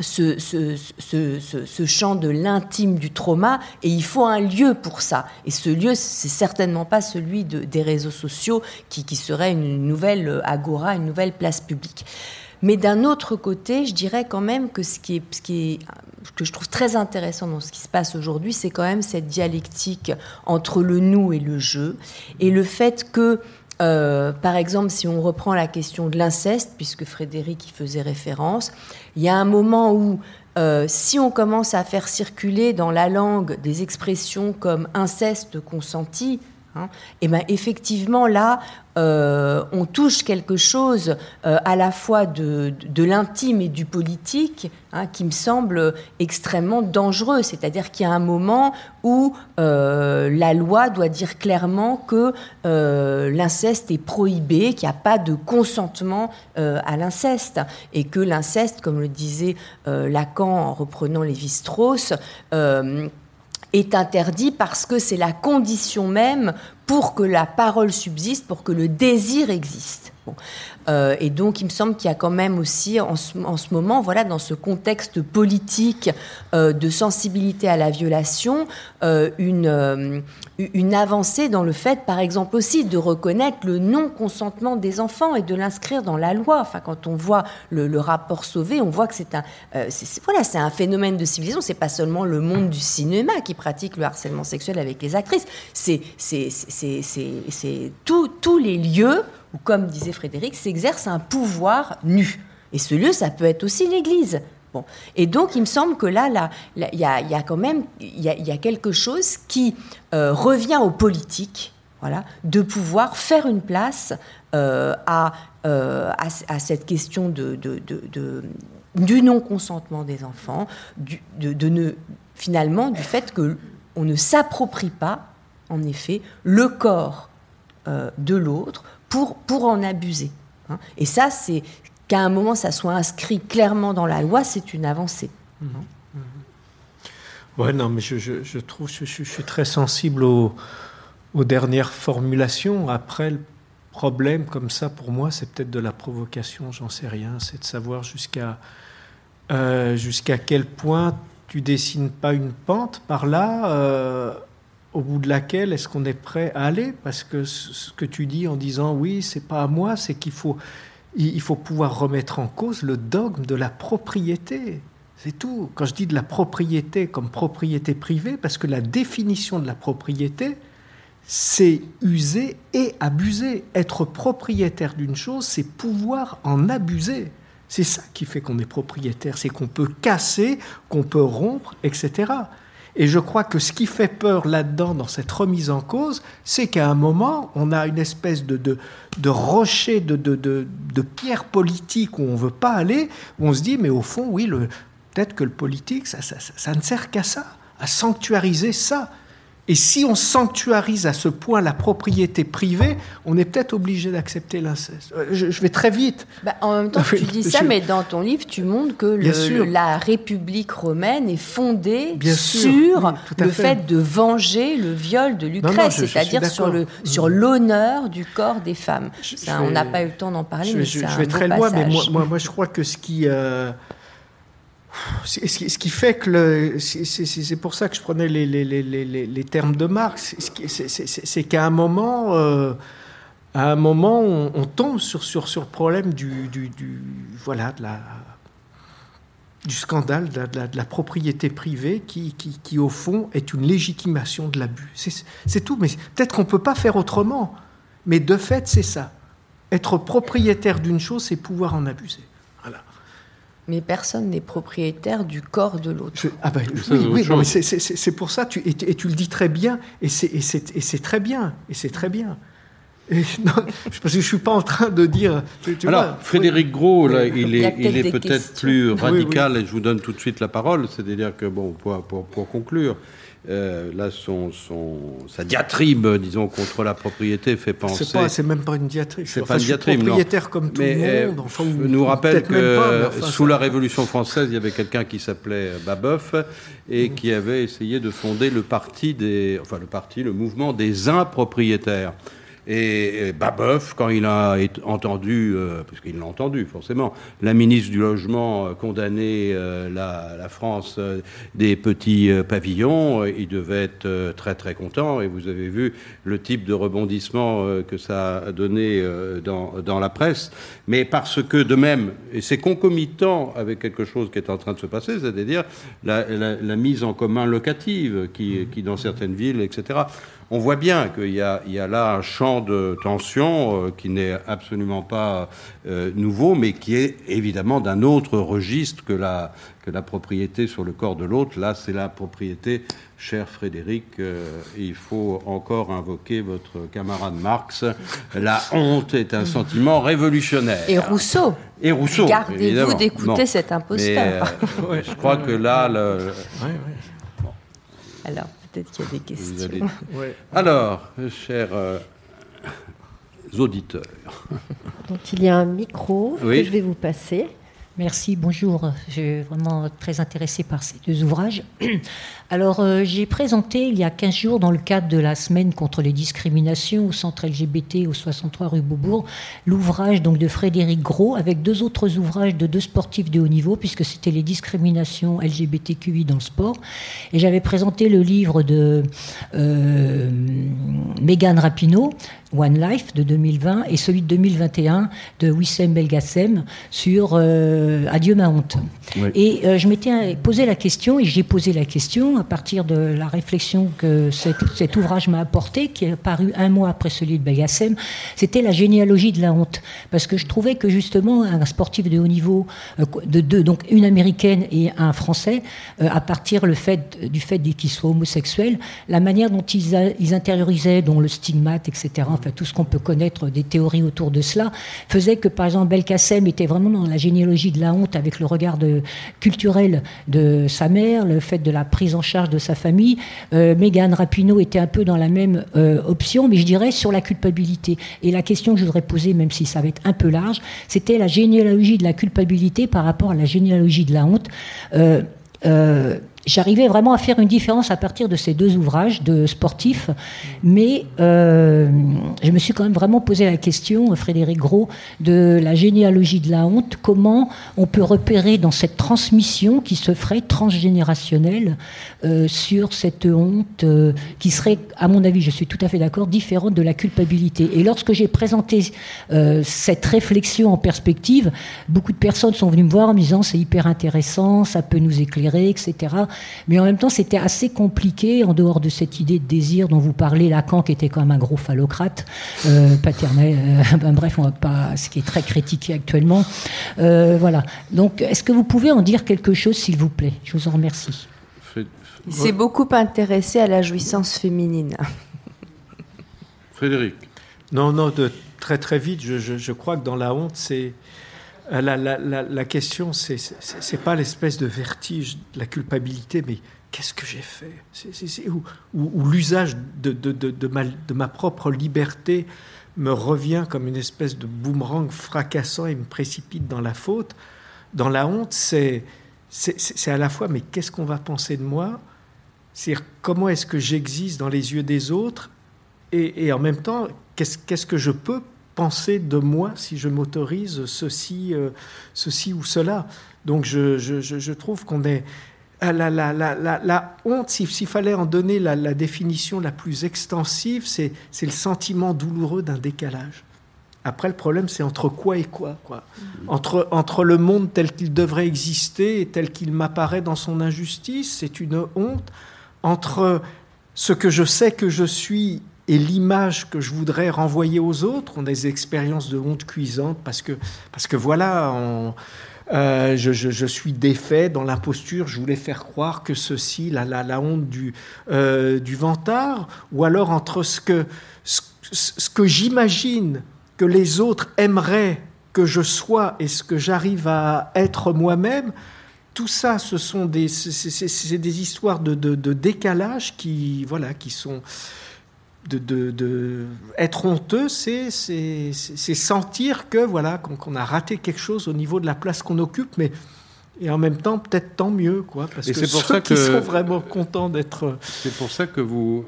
ce, ce, champ de l'intime du trauma et il faut un lieu pour ça. Et ce lieu, c'est certainement pas celui des réseaux sociaux qui, qui, serait une nouvelle agora, une nouvelle place publique. Mais d'un autre côté, je dirais quand même que ce qui est, ce qui est que je trouve très intéressant dans ce qui se passe aujourd'hui, c'est quand même cette dialectique entre le nous et le je, et le fait que, euh, par exemple, si on reprend la question de l'inceste, puisque Frédéric y faisait référence, il y a un moment où euh, si on commence à faire circuler dans la langue des expressions comme inceste consenti, Hein. et eh ben effectivement là, euh, on touche quelque chose euh, à la fois de, l'intime et du politique hein, qui me semble extrêmement dangereux. C'est-à-dire qu'il y a un moment où euh, la loi doit dire clairement que l'inceste est prohibé, qu'il n'y a pas de consentement à l'inceste et que l'inceste, comme le disait Lacan en reprenant Lévi-Strauss, est interdit parce que c'est la condition même pour que la parole subsiste, pour que le désir existe. Euh, et donc, il me semble qu'il y a quand même aussi, en ce, moment, voilà, dans ce contexte politique euh, de sensibilité à la violation, euh, une, avancée dans le fait, par exemple, aussi de reconnaître le non-consentement des enfants et de l'inscrire dans la loi. Enfin, quand on voit le, rapport Sauvé, on voit que c'est un, voilà, un phénomène de civilisation. C'est pas seulement le monde du cinéma qui pratique le harcèlement sexuel avec les actrices. C'est, tous les lieux où, comme disait Frédéric, s'exerce un pouvoir nu. Et ce lieu, ça peut être aussi l'Église. Bon. Et donc, il me semble que là, il y, a, quand même il y, a, quelque chose qui euh, revient aux politiques, voilà, de pouvoir faire une place euh, euh, à, à, cette question de, du non-consentement des enfants, du, ne, finalement du fait que on ne s'approprie pas, en effet, le corps de l'autre pour, pour en abuser. Hein. Et ça, c'est qu'à un moment, ça soit inscrit clairement dans la loi, c'est une avancée. Mmh.
Ouais, non, mais je, je, je trouve, je, je, suis très sensible aux, aux, dernières formulations. Après, le problème, comme ça, pour moi, c'est peut-être de la provocation, j'en sais rien. C'est de savoir jusqu'à euh, jusqu'à quel point tu dessines pas une pente par là. Euh, au bout de laquelle est-ce qu'on est prêt à aller? Parce que ce que tu dis en disant oui, c'est pas à moi, c'est qu'il faut, il faut pouvoir remettre en cause le dogme de la propriété. C'est tout. Quand je dis de la propriété comme propriété privée, parce que la définition de la propriété, c'est user et abuser. Être propriétaire d'une chose, c'est pouvoir en abuser. C'est ça qui fait qu'on est propriétaire, c'est qu'on peut casser, qu'on peut rompre, etc. Et je crois que ce qui fait peur là-dedans, dans cette remise en cause, c'est qu'à un moment, on a une espèce de, de, de rocher, de, de, de, pierre politique où on ne veut pas aller, où on se dit, mais au fond, oui, peut-être que le politique, ça, ça, ça ne sert qu'à ça, à sanctuariser ça. Et si on sanctuarise à ce point la propriété privée, on est peut-être obligé d'accepter l'inceste. Euh, je, vais très vite.
Bah, en même temps, tu dis ça, mais dans ton livre, tu montres que la République romaine est fondée sur le fait. de venger le viol de Lucrèce, c'est-à-dire sur le sur l'honneur du corps des femmes. on n'a pas eu le temps d'en parler, mais c'est un Je vais très loin, mais
moi, moi, je crois que ce qui euh, ce qui fait que c'est pour ça que je prenais les, termes de Marx, c'est qu'à un moment, euh, à un moment, on, tombe sur, sur, sur le problème du, voilà, de la, du scandale de la, propriété privée qui, qui, qui, au fond, est une légitimation de l'abus. C'est tout, mais peut-être qu'on ne peut pas faire autrement. Mais de fait, c'est ça. Être propriétaire d'une chose, c'est pouvoir en abuser.
Mais personne n'est propriétaire du corre de l'autre.
Ah ben, oui, oui c'est pour ça, tu, et, tu le dis très bien, et c'est très bien, et c'est très bien. Et, non, parce que je suis pas en train de dire.
Alors, Frédéric Gros, là, il est, il est peut-être plus radical, et je vous donne tout de suite la parole. C'est-à-dire que, bon, pour, pour, pour conclure, euh, là, son, son, sa diatribe, disons, contre la propriété fait penser.
C'est même pas une diatribe.
C'est pas une diatribe,
propriétaire comme tout le
euh, monde. Enfin, nous rappelle que sous la Révolution française, il y avait quelqu'un qui s'appelait Babeuf et mmh. qui avait essayé de fonder le parti des, enfin le parti, le mouvement des impropriétaires. Et, Babeuf, quand il a entendu, euh, parce qu'il l'a entendu forcément, la ministre du Logement euh, condamner euh, la, France des petits pavillons, il devait être très très content. Et vous avez vu le type de rebondissement que ça a donné dans, dans, la presse. Mais parce que de même, et c'est concomitant avec quelque chose qui est en train de se passer, c'est-à-dire la, mise en commun locative qui, qui, dans certaines villes, etc., on voit bien qu'il y, a, là un champ de tension euh, qui n'est absolument pas euh, nouveau, mais qui est évidemment d'un autre registre que la, que la propriété sur le corps de l'autre. Là, c'est la propriété, cher Frédéric, euh, il faut encore invoquer votre camarade Marx. La honte est un sentiment révolutionnaire.
Et Rousseau.
Et Rousseau.
Gardez-vous d'écouter cet imposteur.
je crois que là, le...
Alors, peut-être qu'il y a des questions.
Alors, chers euh, auditeurs.
Donc, il y a un micro que je vais vous passer.
Merci, bonjour. Je suis vraiment très intéressée par ces deux ouvrages. Alors, euh, j'ai présenté il y a 15 jours, dans le cadre de la semaine contre les discriminations au centre LGBT au 63 rue Beaubourg, l'ouvrage donc de Frédéric Gros avec deux autres ouvrages de deux sportifs de haut niveau, puisque c'était les discriminations LGBTQI dans le sport. Et j'avais présenté le livre de euh, Megan Rapinoe, One Life de 2020 et celui de 2021 de Wissem Belgassem sur euh, Adieu ma honte. Et je m'étais posé la question et j'ai posé la question à partir de la réflexion que cet, ouvrage m'a apporté, qui est paru un mois après celui de Belgassem, c'était la généalogie de la honte. Parce que je trouvais que justement un sportif de haut niveau, euh, de deux, donc une américaine et un français, à partir du fait qu'ils soient homosexuels, la manière dont ils, ils intériorisaient, dont le stigmate, etc., enfin tout ce qu'on peut connaître des théories autour de cela, faisait que par exemple Belkacem était vraiment dans la généalogie de la honte avec le regard culturel de sa mère, le fait de la prise en charge de sa famille. Euh, Mégane Rapinoe était un peu dans la même euh, option, mais je dirais sur la culpabilité. Et la question que je voudrais poser, même si ça va être un peu large, c'était la généalogie de la culpabilité par rapport à la généalogie de la honte. Euh, euh j'arrivais vraiment à faire une différence à partir de ces deux ouvrages de sportifs, mais euh, je me suis quand même vraiment posé la question, Frédéric Gros, de la généalogie de la honte, comment on peut repérer dans cette transmission qui se ferait transgénérationnelle euh, sur cette honte euh, qui serait, à mon avis, je suis tout à fait d'accord, différente de la culpabilité? Et lorsque j'ai présenté cette réflexion en perspective, beaucoup de personnes sont venues me voir en me disant c'est hyper intéressant, ça peut nous éclairer, etc. Mais en même temps, c'était assez compliqué, en dehors de cette idée de désir dont vous parlez, Lacan, qui était quand même un gros phallocrate, euh, paternel, euh, ben, bref, on va pas, ce qui est très critiqué actuellement. Euh, voilà. Donc, est-ce que vous pouvez en dire quelque chose, s'il vous plaît? Je vous en remercie.
Il s'est beaucoup intéressé à la jouissance féminine.
Frédéric.
Non, non, de, très très vite, je, je crois que dans la honte, c'est euh, la, la, la, la question, c'est pas l'espèce de vertige de la culpabilité, mais qu'est-ce que j'ai fait? Ou, ou, l'usage de, ma, propre liberté me revient comme une espèce de boomerang fracassant et me précipite dans la faute. Dans la honte, c'est à la fois, mais qu'est-ce qu'on va penser de moi? C'est comment est-ce que j'existe dans les yeux des autres? Et en même temps, qu'est-ce que je peux penser de moi si je m'autorise ceci, euh, ceci ou cela. Donc je, je, je trouve qu'on est... La, la, la, la honte, s'il fallait en donner la, définition la plus extensive, c'est le sentiment douloureux d'un décalage. Après, le problème, c'est entre quoi et quoi, quoi. Entre, entre le monde tel qu'il devrait exister et tel qu'il m'apparaît dans son injustice, c'est une honte. Entre ce que je sais que je suis et l'image que je voudrais renvoyer aux autres ont des expériences de honte cuisante parce que, parce que voilà, euh, je, je, suis défait dans l'imposture, je voulais faire croire que ceci, la, la, la honte du, euh, du vantard, ou alors entre ce que, ce, que j'imagine que les autres aimeraient que je sois et ce que j'arrive à être moi-même, tout ça, ce sont des, c'est, des histoires de, de, de, décalage qui, voilà, qui sont, de, être honteux, c'est sentir que voilà qu'on a raté quelque chose au niveau de la place qu'on occupe, mais et en même temps peut-être tant mieux quoi, parce que pour ceux ça qui sont vraiment contents d'être.
C'est pour ça que vous,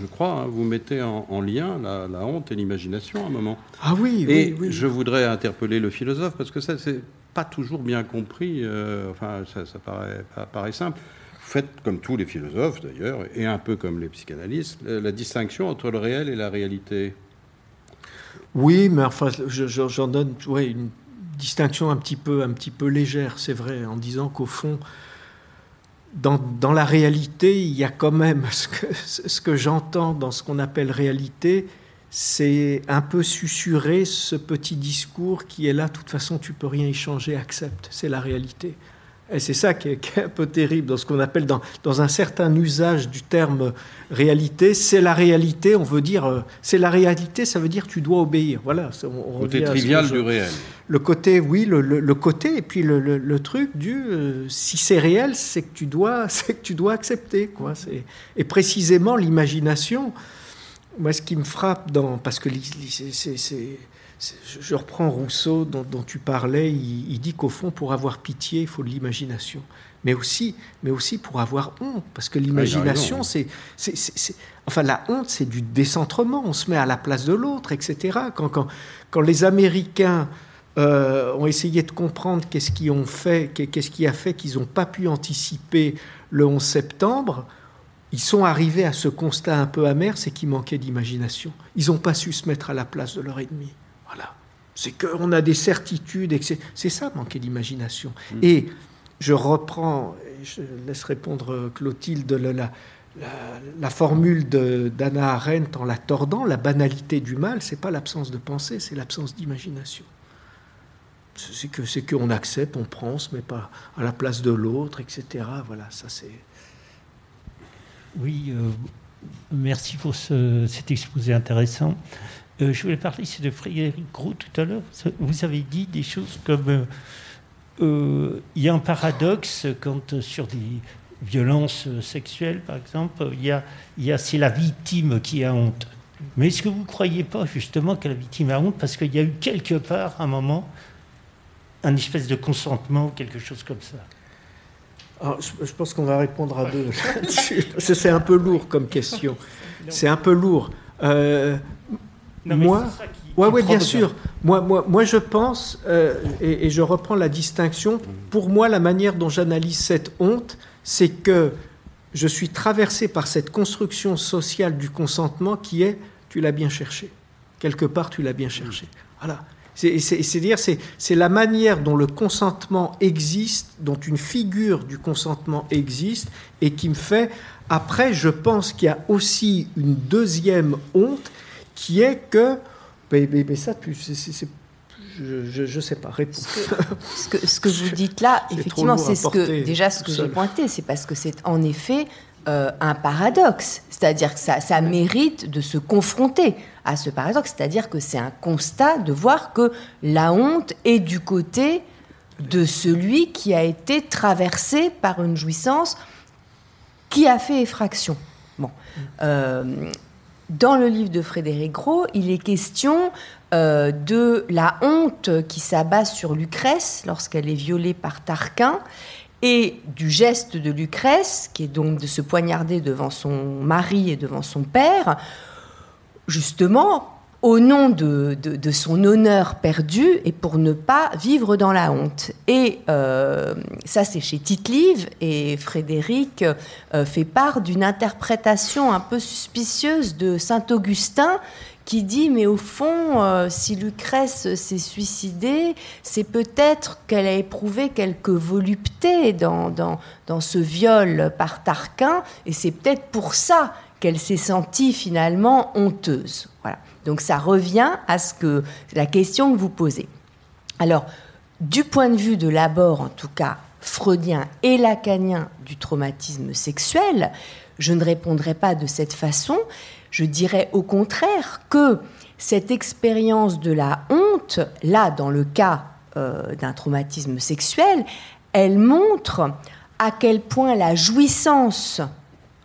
je crois, hein, vous mettez en, lien la, honte et l'imagination à un moment.
Ah oui.
Et
oui,
je voudrais interpeller le philosophe parce que ça c'est pas toujours bien compris. Euh, enfin, ça, ça paraît, paraît simple faites, comme tous les philosophes d'ailleurs, et un peu comme les psychanalystes, la distinction entre le réel et la réalité.
Oui, mais enfin, j'en donne une distinction un petit peu, un petit peu légère, c'est vrai, en disant qu'au fond, dans, dans, la réalité, il y a quand même ce que, ce que j'entends dans ce qu'on appelle réalité, c'est un peu susurrer ce petit discours qui est là, de toute façon, tu peux rien y changer, accepte, c'est la réalité. Et c'est ça qui est, un peu terrible dans ce qu'on appelle, dans, dans, un certain usage du terme réalité, c'est la réalité, on veut dire, euh, c'est la réalité, ça veut dire tu dois obéir. Voilà.
On, côté trivial du réel.
Le côté, oui, le, le, côté, et puis le, le truc du, euh, si c'est réel, c'est que tu dois, c'est que tu dois accepter, quoi. Et précisément l'imagination, moi, ce qui me frappe dans, parce que c'est je reprends Rousseau dont, tu parlais, il, dit qu'au fond, pour avoir pitié, il faut de l'imagination. Mais aussi, mais aussi pour avoir honte, parce que l'imagination, ah, c'est, Enfin, la honte, c'est du décentrement, on se met à la place de l'autre, etc. Quand, quand, quand les Américains euh, ont essayé de comprendre qu'est-ce qui, ont fait, qu'est-ce qui a fait qu'ils n'ont pas pu anticiper le 11 septembre, ils sont arrivés à ce constat un peu amer, c'est qu'il manquait d'imagination. Ils n'ont pas su se mettre à la place de leur ennemi. Voilà. C'est qu'on a des certitudes, c'est ça, manquer d'imagination. Mm. Et je reprends, je laisse répondre Clotilde, la, la, la formule d'Anna Arendt en la tordant, la banalité du mal, c'est pas l'absence de pensée, c'est l'absence d'imagination. C'est que c'est qu'on accepte, on prend, on se met pas à la place de l'autre, etc. Voilà, ça c'est.
Oui, euh, merci pour cet exposé intéressant. Euh, je voulais parler de Frédéric Gros tout à l'heure. Vous avez dit des choses comme euh, il y a un paradoxe quand sur des violences sexuelles, par exemple, y a, c'est la victime qui a honte. Mais est-ce que vous ne croyez pas justement que la victime a honte parce qu'il y a eu quelque part, un moment, un espèce de consentement, quelque chose comme ça?
Je, pense qu'on va répondre à deux. c'est un peu lourd comme question. C'est un peu lourd. Euh, moi, ouais, ouais, bien sûr. Moi, moi, moi, je pense, euh, et, je reprends la distinction. Pour moi, la manière dont j'analyse cette honte, c'est que je suis traversé par cette construction sociale du consentement qui est, tu l'as bien cherché. Quelque part, tu l'as bien cherché. Voilà. C'est-à-dire, c'est la manière dont le consentement existe, dont une figure du consentement existe, et qui me fait. Après, je pense qu'il y a aussi une deuxième honte, qui est que. Mais, ça, je ne sais pas, réponse.
Ce que, ce que, vous dites là, effectivement, c'est ce que, déjà ce que j'ai pointé, c'est parce que c'est en effet euh, un paradoxe, c'est-à-dire que ça, ça, mérite de se confronter à ce paradoxe, c'est-à-dire que c'est un constat de voir que la honte est du côté de celui qui a été traversé par une jouissance qui a fait effraction. Bon. Euh, dans le livre de Frédéric Gros, il est question euh, de la honte qui s'abat sur Lucrèce lorsqu'elle est violée par Tarquin et du geste de Lucrèce, qui est donc de se poignarder devant son mari et devant son père, justement au nom de, son honneur perdu et pour ne pas vivre dans la honte. Et euh, ça, c'est chez Tite-Live, et Frédéric euh, fait part d'une interprétation un peu suspicieuse de Saint-Augustin qui dit mais au fond, euh, si Lucrèce s'est suicidée, c'est peut-être qu'elle a éprouvé quelques voluptés dans, dans, dans ce viol par Tarquin, et c'est peut-être pour ça qu'elle s'est sentie finalement honteuse. Voilà. Donc ça revient à ce que la question que vous posez. Alors, du point de vue de l'abord, en tout cas freudien et lacanien du traumatisme sexuel, je ne répondrai pas de cette façon, je dirais au contraire que cette expérience de la honte, là, dans le cas euh, d'un traumatisme sexuel, elle montre à quel point la jouissance,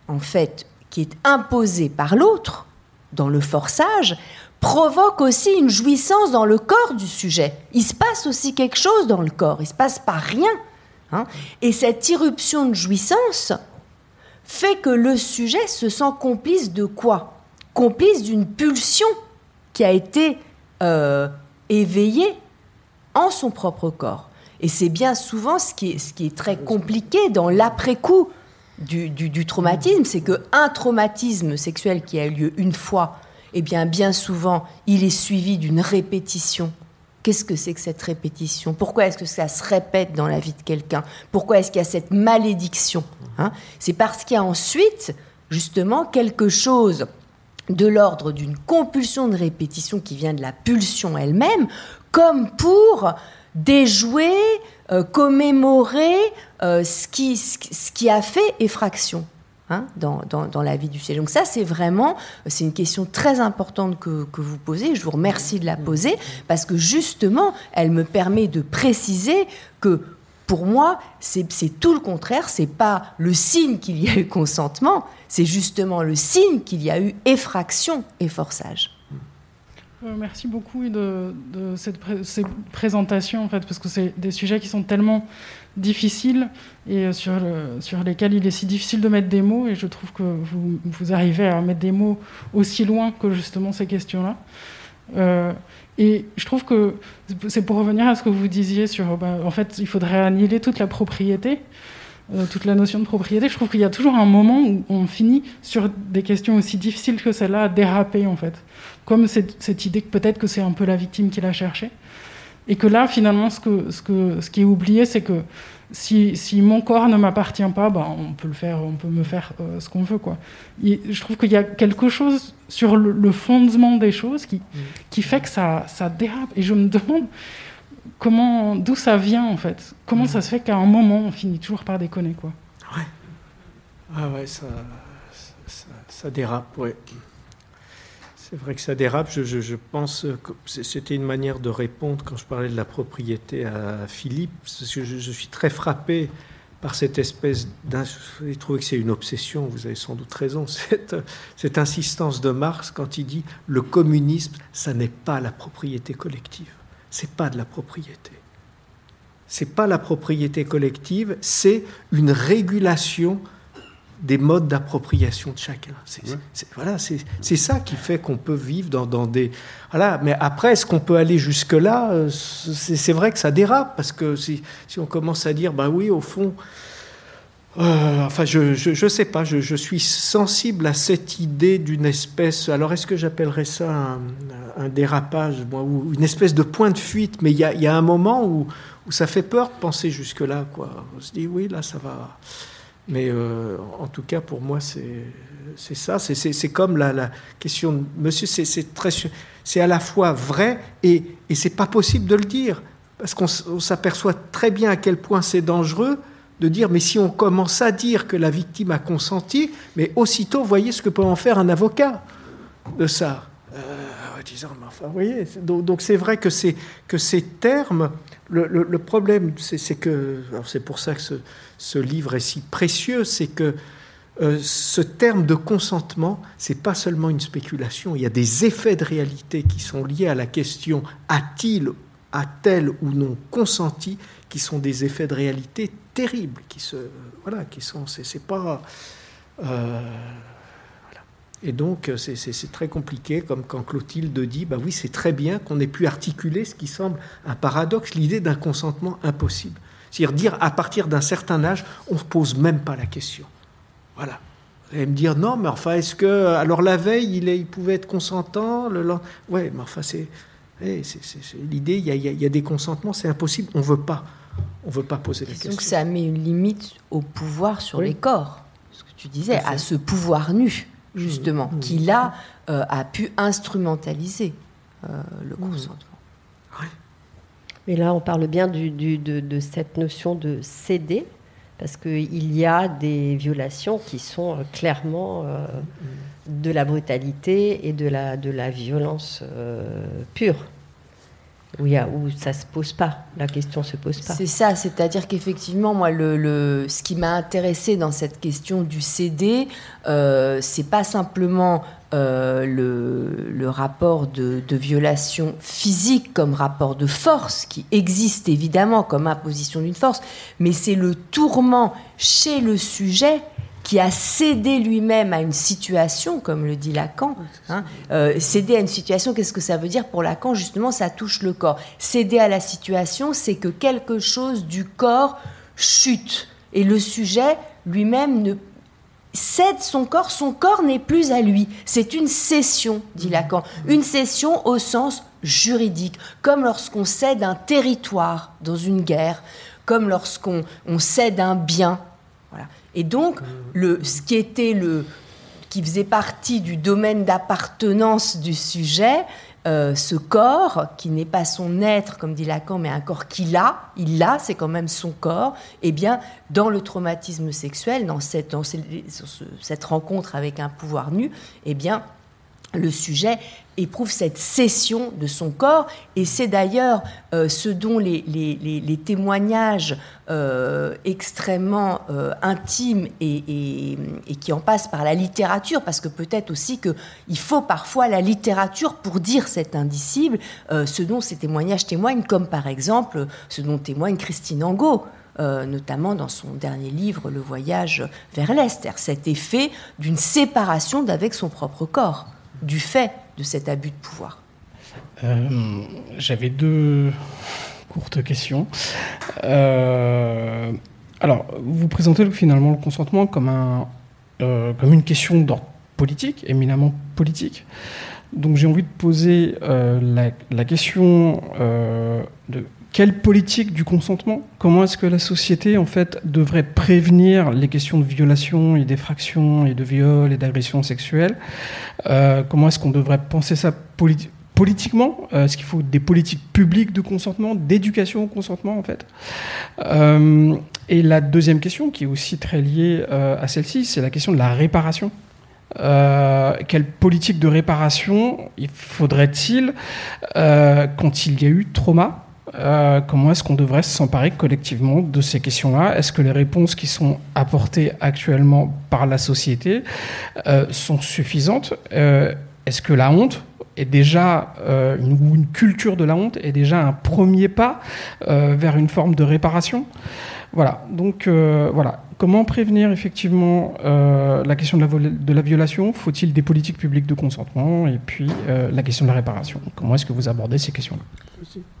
en fait, qui est imposée par l'autre, dans le forçage, provoque aussi une jouissance dans le corps du sujet. Il se passe aussi quelque chose dans le corps, il se passe pas rien. Hein. Et cette irruption de jouissance fait que le sujet se sent complice de quoi? Complice d'une pulsion qui a été euh, éveillée en son propre corps. Et c'est bien souvent ce qui est, ce qui est très compliqué dans l'après-coup du, traumatisme, c'est qu'un traumatisme sexuel qui a eu lieu une fois, eh bien, bien souvent, il est suivi d'une répétition. Qu'est-ce que c'est que cette répétition? Pourquoi est-ce que ça se répète dans la vie de quelqu'un? Pourquoi est-ce qu'il y a cette malédiction? Hein? C'est parce qu'il y a ensuite, justement, quelque chose de l'ordre d'une compulsion de répétition qui vient de la pulsion elle-même, comme pour déjouer, euh, commémorer euh, ce, qui, ce, qui, a fait effraction. Hein, dans, dans, la vie du ciel. Donc ça, c'est vraiment, c'est une question très importante que, que, vous posez. Je vous remercie de la poser parce que justement, elle me permet de préciser que pour moi, c'est tout le contraire. C'est pas le signe qu'il y a eu consentement, c'est justement le signe qu'il y a eu effraction et forçage.
Euh, merci beaucoup de, cette ces présentations, en fait, parce que c'est des sujets qui sont tellement difficiles et sur, le, sur lesquels il est si difficile de mettre des mots. Et je trouve que vous, vous arrivez à mettre des mots aussi loin que justement ces questions-là. Euh, et je trouve que c'est pour revenir à ce que vous disiez sur, bah, en fait, il faudrait annihiler toute la propriété. Euh, toute la notion de propriété, je trouve qu'il y a toujours un moment où on finit sur des questions aussi difficiles que celle-là à déraper en fait. Comme cette, cette idée que peut-être que c'est un peu la victime qui l'a cherché. Et que là, finalement, ce, que, ce, que, ce qui est oublié, c'est que si, si, mon corps ne m'appartient pas, ben, on peut le faire, on peut me faire euh, ce qu'on veut. Quoi. je trouve qu'il y a quelque chose sur le, fondement des choses qui, mm. qui fait que ça, ça dérape. Et je me demande comment, d'où ça vient en fait. Comment ça se fait qu'à un moment on finit toujours par déconner quoi.
Ouais. Ah ouais, ça, ça, dérape, ouais. C'est vrai que ça dérape. Je, je, pense que c'était une manière de répondre quand je parlais de la propriété à Philippe, que je, suis très frappé par cette espèce d'insistance. trouve que c'est une obsession, vous avez sans doute raison, cette, cette insistance de Marx quand il dit le communisme, ça n'est pas la propriété collective c'est pas de la propriété. C'est pas la propriété collective, c'est une régulation des modes d'appropriation de chacun. C'est, voilà, c'est, ça qui fait qu'on peut vivre dans, dans, des... Voilà, mais après, est-ce qu'on peut aller jusque-là euh, c'est, vrai que ça dérape, parce que si, si on commence à dire, ben oui, au fond, euh, enfin, je ne sais pas, je, suis sensible à cette idée d'une espèce. Alors, est-ce que j'appellerais ça un, dérapage ou une espèce de point de fuite Mais il y a, un moment où, ça fait peur de penser jusque-là. Quoi. On se dit, oui, là, ça va. Mais euh, en tout cas, pour moi, c'est ça. C'est comme la, question de monsieur, c'est à la fois vrai et, et c'est pas possible de le dire. Parce qu'on s'aperçoit très bien à quel point c'est dangereux de dire, mais si on commence à dire que la victime a consenti, mais aussitôt, voyez ce que peut en faire un avocat de ça. Euh, disant, enfin, voyez, donc c'est vrai que, que ces termes, le, problème, c'est que, c'est pour ça que ce, livre est si précieux, c'est que euh, ce terme de consentement, c'est pas seulement une spéculation, il y a des effets de réalité qui sont liés à la question a-t-il, a-t-elle ou non consenti, qui sont des effets de réalité terribles, qui se, voilà, qui sont, c'est pas, euh, Et donc c'est très compliqué, comme quand Clotilde dit, bah oui, c'est très bien qu'on ait pu articuler ce qui semble un paradoxe, l'idée d'un consentement impossible. C'est-à-dire dire à partir d'un certain âge, on ne pose même pas la question. Voilà. Vous allez me dire non, mais enfin, est-ce que alors la veille, il, il pouvait être consentant le Ouais, mais enfin, c'est l'idée. Il y, y, a des consentements, c'est impossible. On veut pas on ne veut pas poser la question.
Donc ça met une limite au pouvoir sur les corps, ce que tu disais, à, ce pouvoir nu, justement, qui là euh, a pu instrumentaliser euh, le consentement.
Mais là, on parle bien de, cette notion de céder, parce qu'il y a des violations qui sont euh, clairement de la brutalité et de la, de la violence pure où, il où ça se pose pas, la question se pose pas.
C'est ça, c'est-à-dire qu'effectivement, moi, le, ce qui m'a intéressé dans cette question du CD, euh, c'est pas simplement euh, le, rapport de, de, violation physique comme rapport de force, qui existe évidemment comme imposition d'une force, mais c'est le tourment chez le sujet qui a cédé lui-même à une situation, comme le dit Lacan. Hein, euh, céder à une situation, qu'est-ce que ça veut dire pour Lacan Justement, ça touche le corps. Céder à la situation, c'est que quelque chose du corps chute. Et le sujet lui-même ne cède son corps, son corps n'est plus à lui. C'est une cession, dit Lacan. Une cession au sens juridique, comme lorsqu'on cède un territoire dans une guerre, comme lorsqu'on cède un bien. Et donc, le, ce qui était le, qui faisait partie du domaine d'appartenance du sujet, euh, ce corps, qui n'est pas son être, comme dit Lacan, mais un corps qu'il a, il l'a, c'est quand même son corps, eh bien, dans le traumatisme sexuel, dans cette, dans cette rencontre avec un pouvoir nu, eh bien, le sujet éprouve cette cession de son corps, et c'est d'ailleurs euh, ce dont les, témoignages euh, extrêmement euh, intimes et, qui en passent par la littérature, parce que peut-être aussi qu'il faut parfois la littérature pour dire cet indicible, ce dont ces témoignages témoignent, comme par exemple ce dont témoigne Christine Angot. notamment dans son dernier livre, Le voyage vers l'Est, cet effet d'une séparation d'avec son propre corps du fait de cet abus de pouvoir
euh, J'avais deux courtes questions. Euh, alors, vous présentez finalement le consentement euh, comme une question d'ordre politique, éminemment politique. Donc j'ai envie de poser la, question de quelle politique du consentement Comment est-ce que la société en fait devrait prévenir les questions de violation et d'effraction et de viol et d'agression sexuelle euh, Comment est-ce qu'on devrait penser ça politiquement euh, Est-ce qu'il faut des politiques publiques de consentement, d'éducation au consentement en fait? Euh, Et la deuxième question, qui est aussi très liée à celle-ci, c'est la question de la réparation. quelle politique de réparation faudrait-il quand il y a eu trauma? Euh, comment est-ce qu'on devrait s'emparer collectivement de ces questions-là? Est-ce que les réponses qui sont apportées actuellement par la société euh, sont suffisantes? Euh, Est-ce que la honte est déjà une, une, culture de la honte est déjà un premier pas vers une forme de réparation? Voilà. Donc voilà. Comment prévenir effectivement la question de la, de la violation? Faut-il des politiques publiques de consentement? Et puis la question de la réparation. Comment est-ce que vous abordez ces questions-là?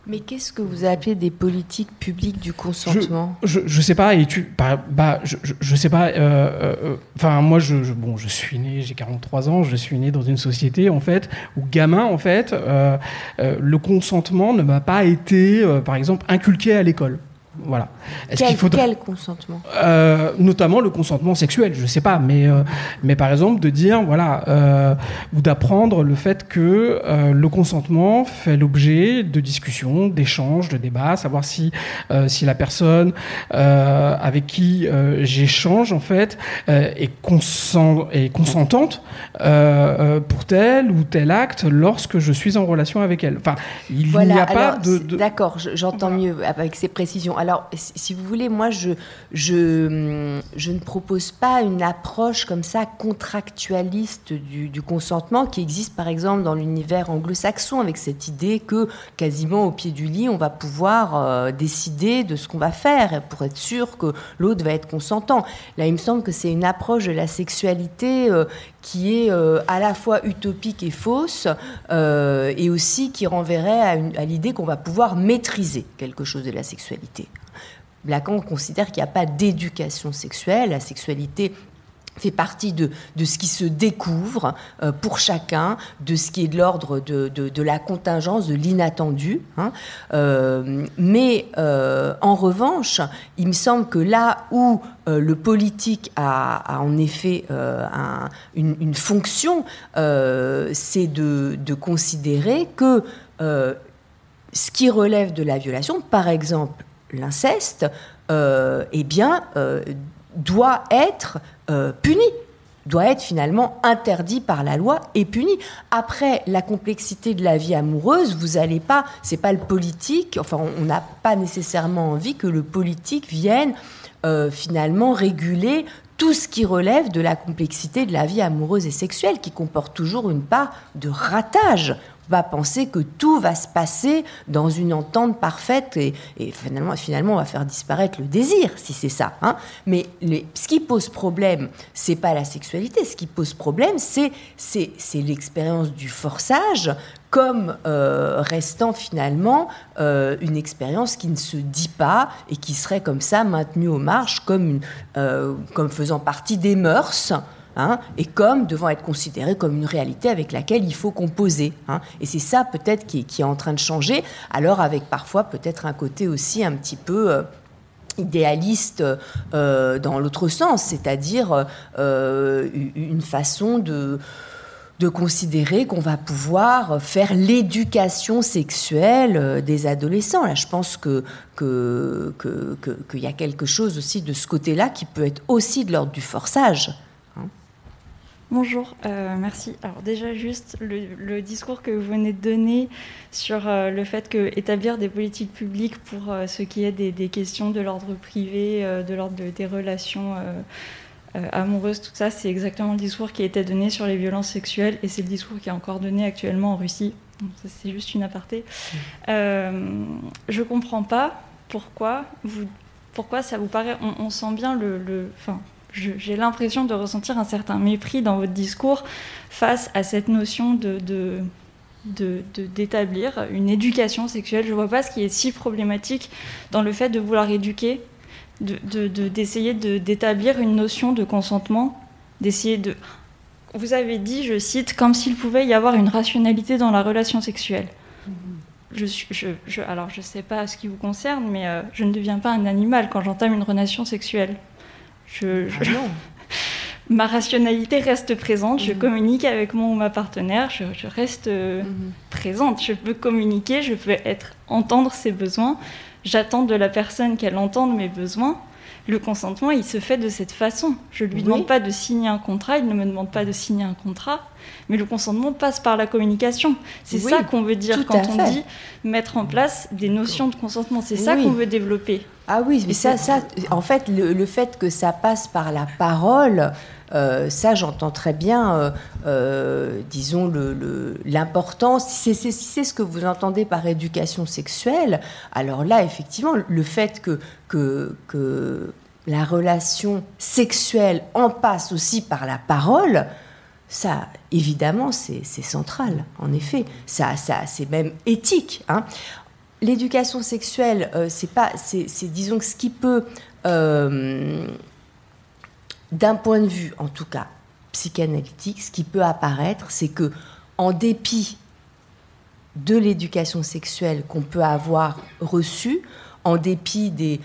Mais qu'est-ce que vous appelez des politiques publiques du consentement?
Je, je, sais pas, et tu, bah, bah je, je, sais pas. Euh, euh, enfin, moi, je, bon, je suis né, j'ai 43 ans, je suis né dans une société en fait où gamin, en fait, euh, le consentement ne m'a pas été, par exemple, inculqué à l'école. Voilà.
Est-ce quel, faudrait... quel, consentement?
Euh, Notamment le consentement sexuel, je ne sais pas, mais, euh, mais par exemple de dire, voilà, euh, ou d'apprendre le fait que le consentement fait l'objet de discussions, d'échanges, de débats, savoir si, si la personne avec qui j'échange, en fait, est, consent, est consentante pour tel ou tel acte lorsque je suis en relation avec elle. Enfin, il n'y a pas de...
D'accord, j'entends mieux avec ces précisions. Alors, si vous voulez, moi, je, je, ne propose pas une approche comme ça contractualiste du, consentement qui existe, par exemple, dans l'univers anglo-saxon, avec cette idée que quasiment au pied du lit, on va pouvoir euh, décider de ce qu'on va faire pour être sûr que l'autre va être consentant. Là, il me semble que c'est une approche de la sexualité euh, qui est euh, à la fois utopique et fausse, et aussi qui renverrait à l'idée qu'on va pouvoir maîtriser quelque chose de la sexualité. Lacan considère qu'il n'y a pas d'éducation sexuelle. La sexualité fait partie de, ce qui se découvre euh, pour chacun, de ce qui est de l'ordre de, la contingence, de l'inattendu. Hein. Euh, mais euh, en revanche, il me semble que là où le politique a, en effet une, fonction, c'est de, considérer que ce qui relève de la violation, par exemple l'inceste, euh, eh bien, euh, doit être euh, puni doit être finalement interdit par la loi et puni. Après, la complexité de la vie amoureuse, vous n'allez pas, c'est pas le politique, enfin, on n'a pas nécessairement envie que le politique vienne finalement réguler tout ce qui relève de la complexité de la vie amoureuse et sexuelle, qui comporte toujours une part de ratage pas penser que tout va se passer dans une entente parfaite et, finalement, finalement, on va faire disparaître le désir, si c'est ça. Hein. Mais ce qui pose problème, c'est pas la sexualité. Ce qui pose problème, c'est l'expérience du forçage comme euh, restant finalement euh, une expérience qui ne se dit pas et qui serait comme ça maintenue aux marges comme, euh, comme faisant partie des mœurs Hein, et comme devant être considéré comme une réalité avec laquelle il faut composer. Hein. Et c'est ça peut-être qui, est en train de changer, alors avec parfois peut-être un côté aussi un petit peu... Euh, idéaliste euh, dans l'autre sens, c'est-à-dire euh, une façon de, considérer qu'on va pouvoir faire l'éducation sexuelle des adolescents. Là, je pense que qu'il y a quelque chose aussi de ce côté-là qui peut être aussi de l'ordre du forçage.
Bonjour, euh, merci. Alors déjà juste le, discours que vous venez de donner sur euh, le fait que établir des politiques publiques pour euh, ce qui est des, questions de l'ordre privé, de l'ordre des relations amoureuses, tout ça, c'est exactement le discours qui a été donné sur les violences sexuelles et c'est le discours qui est encore donné actuellement en Russie. C'est juste une aparté. je comprends pas pourquoi vous, pourquoi ça vous paraît. On, sent bien le, le j'ai l'impression de ressentir un certain mépris dans votre discours face à cette notion de, d'établir une éducation sexuelle. Je ne vois pas ce qui est si problématique dans le fait de vouloir éduquer, d'essayer de, d'établir une notion de consentement, d'essayer de... Vous avez dit, je cite, comme s'il pouvait y avoir une rationalité dans la relation sexuelle. Alors, je ne sais pas ce qui vous concerne, mais euh, je ne deviens pas un animal quand j'entame une relation sexuelle. Je, ah ma rationalité reste présente, je mhm. communique avec mon ou ma partenaire, je, reste euh, mhm. présente, je peux communiquer, je peux être, entendre ses besoins, j'attends de la personne qu'elle entende mes besoins. Le consentement, il se fait de cette façon. Je ne lui demande pas de signer un contrat, il ne me demande pas de signer un contrat, mais le consentement passe par la communication. C'est ça qu'on veut dire quand on dit mettre en place des notions de consentement. C'est ça qu'on veut développer.
Ah oui, mais ça, ça, en fait, le, fait que ça passe par la parole, euh, ça, j'entends très bien, euh, euh, disons, l'importance. si c'est ce que vous entendez par éducation sexuelle, alors là, effectivement, le fait que, que, que la relation sexuelle en passe aussi par la parole, ça, évidemment, c'est central, en effet. Ça, ça c'est même éthique. Hein l'éducation sexuelle, euh, c'est pas, c'est, disons que ce qui peut, euh, d'un point de vue, en tout cas psychanalytique, ce qui peut apparaître, c'est que, en dépit de l'éducation sexuelle qu'on peut avoir reçue, en dépit des,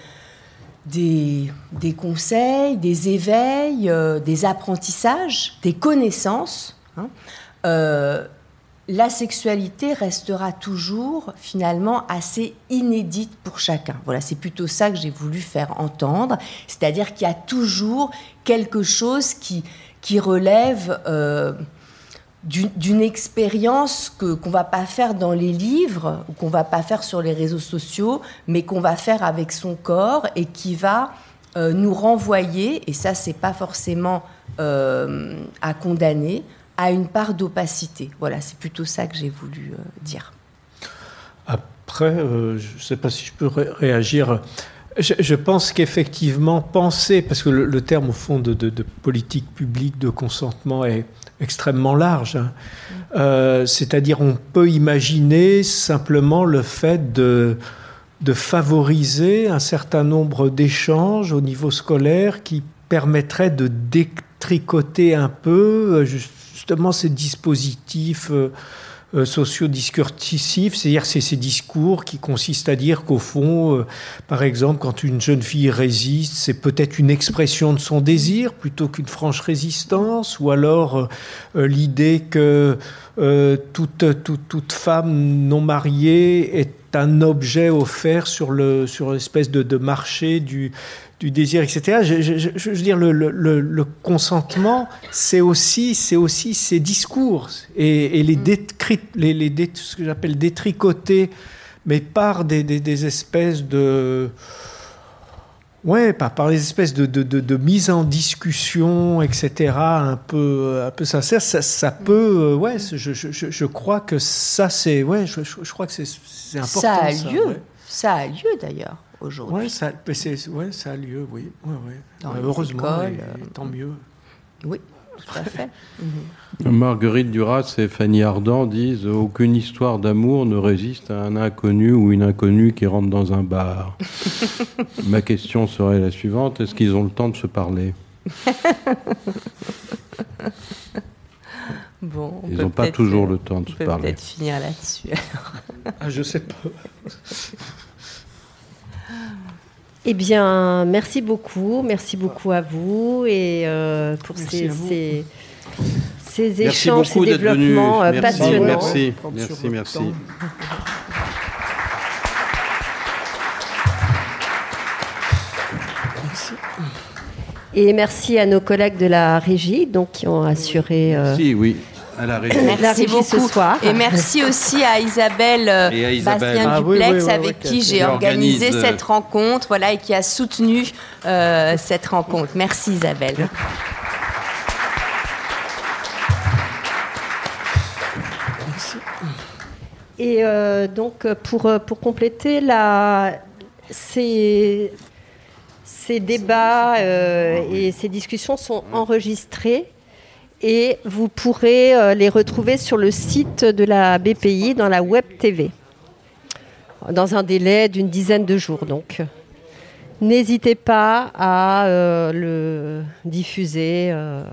des, conseils, des éveils, euh, des apprentissages, des connaissances, hein, la sexualité restera toujours finalement assez inédite pour chacun. Voilà, c'est plutôt ça que j'ai voulu faire entendre, c'est-à-dire qu'il y a toujours quelque chose qui, qui relève euh, d'une expérience que qu'on va pas faire dans les livres ou qu'on va pas faire sur les réseaux sociaux, mais qu'on va faire avec son corps et qui va euh, nous renvoyer. Et ça, c'est pas forcément euh, à condamner à une part d'opacité. Voilà, c'est plutôt ça que j'ai voulu euh, dire.
Après, je ne sais pas si je peux réagir. Je, pense qu'effectivement, penser, parce que le, terme au fond de, politique publique de consentement est extrêmement large, hein. mm. euh, c'est-à-dire on peut imaginer simplement le fait de, de favoriser un certain nombre d'échanges au niveau scolaire qui permettraient de détricoter un peu, justement ces dispositifs euh, euh, socio-discursifs, c'est-à-dire c'est ces discours qui consistent à dire qu'au fond, euh, par exemple, quand une jeune fille résiste, c'est peut-être une expression de son désir plutôt qu'une franche résistance, ou alors l'idée que toute, toute, toute, femme non mariée est un objet offert sur le sur l'espèce de, de marché du du désir, etc. Je, veux dire, le, consentement, c'est aussi, c'est aussi ces discours et, les, mm. les, les, ce que j'appelle détricoter, mais par des, des, espèces de Ouais, par, par les espèces de, de, de, mise en discussion, etc., un peu, un peu sincère, ça, ça peut, euh, ouais, je, je, je, crois que ça, c'est, ouais, je, je, crois que c'est important.
Ça a lieu, ça, a lieu d'ailleurs aujourd'hui.
Ouais, ça, ouais, ça a lieu, oui, ouais, ouais. heureusement, et, euh, tant mieux.
Oui, tout à fait.
Marguerite Duras et Fanny Ardant disent Aucune histoire d'amour ne résiste à un inconnu ou une inconnue qui rentre dans un bar. Ma question serait la suivante est-ce qu'ils ont le temps de se parler?
Bon,
Ils n'ont pas toujours le temps de se parler.
peut-être finir là-dessus.
ah, je sais pas.
Eh bien, merci beaucoup, merci beaucoup à vous et euh, pour ces, ces, ces, échanges, ces développements euh, passionnants.
Merci, merci, merci.
Et merci à nos collègues de la régie donc, qui ont assuré.
Euh, oui.
Merci beaucoup. Ce soir. Et merci aussi à Isabelle, euh, Bastien ah Duplex, avec qui j'ai organisé euh, cette rencontre voilà, et qui a soutenu euh, cette rencontre. Merci Isabelle.
Et donc, pour, pour compléter, la, ces, ces débats et ces discussions sont enregistrés et vous pourrez euh, les retrouver sur le site de la BPI dans la Web TV dans un délai d'une dizaine de jours. Donc, n'hésitez pas à euh, le diffuser euh,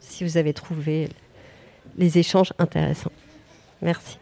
si vous avez trouvé les échanges intéressants. Merci.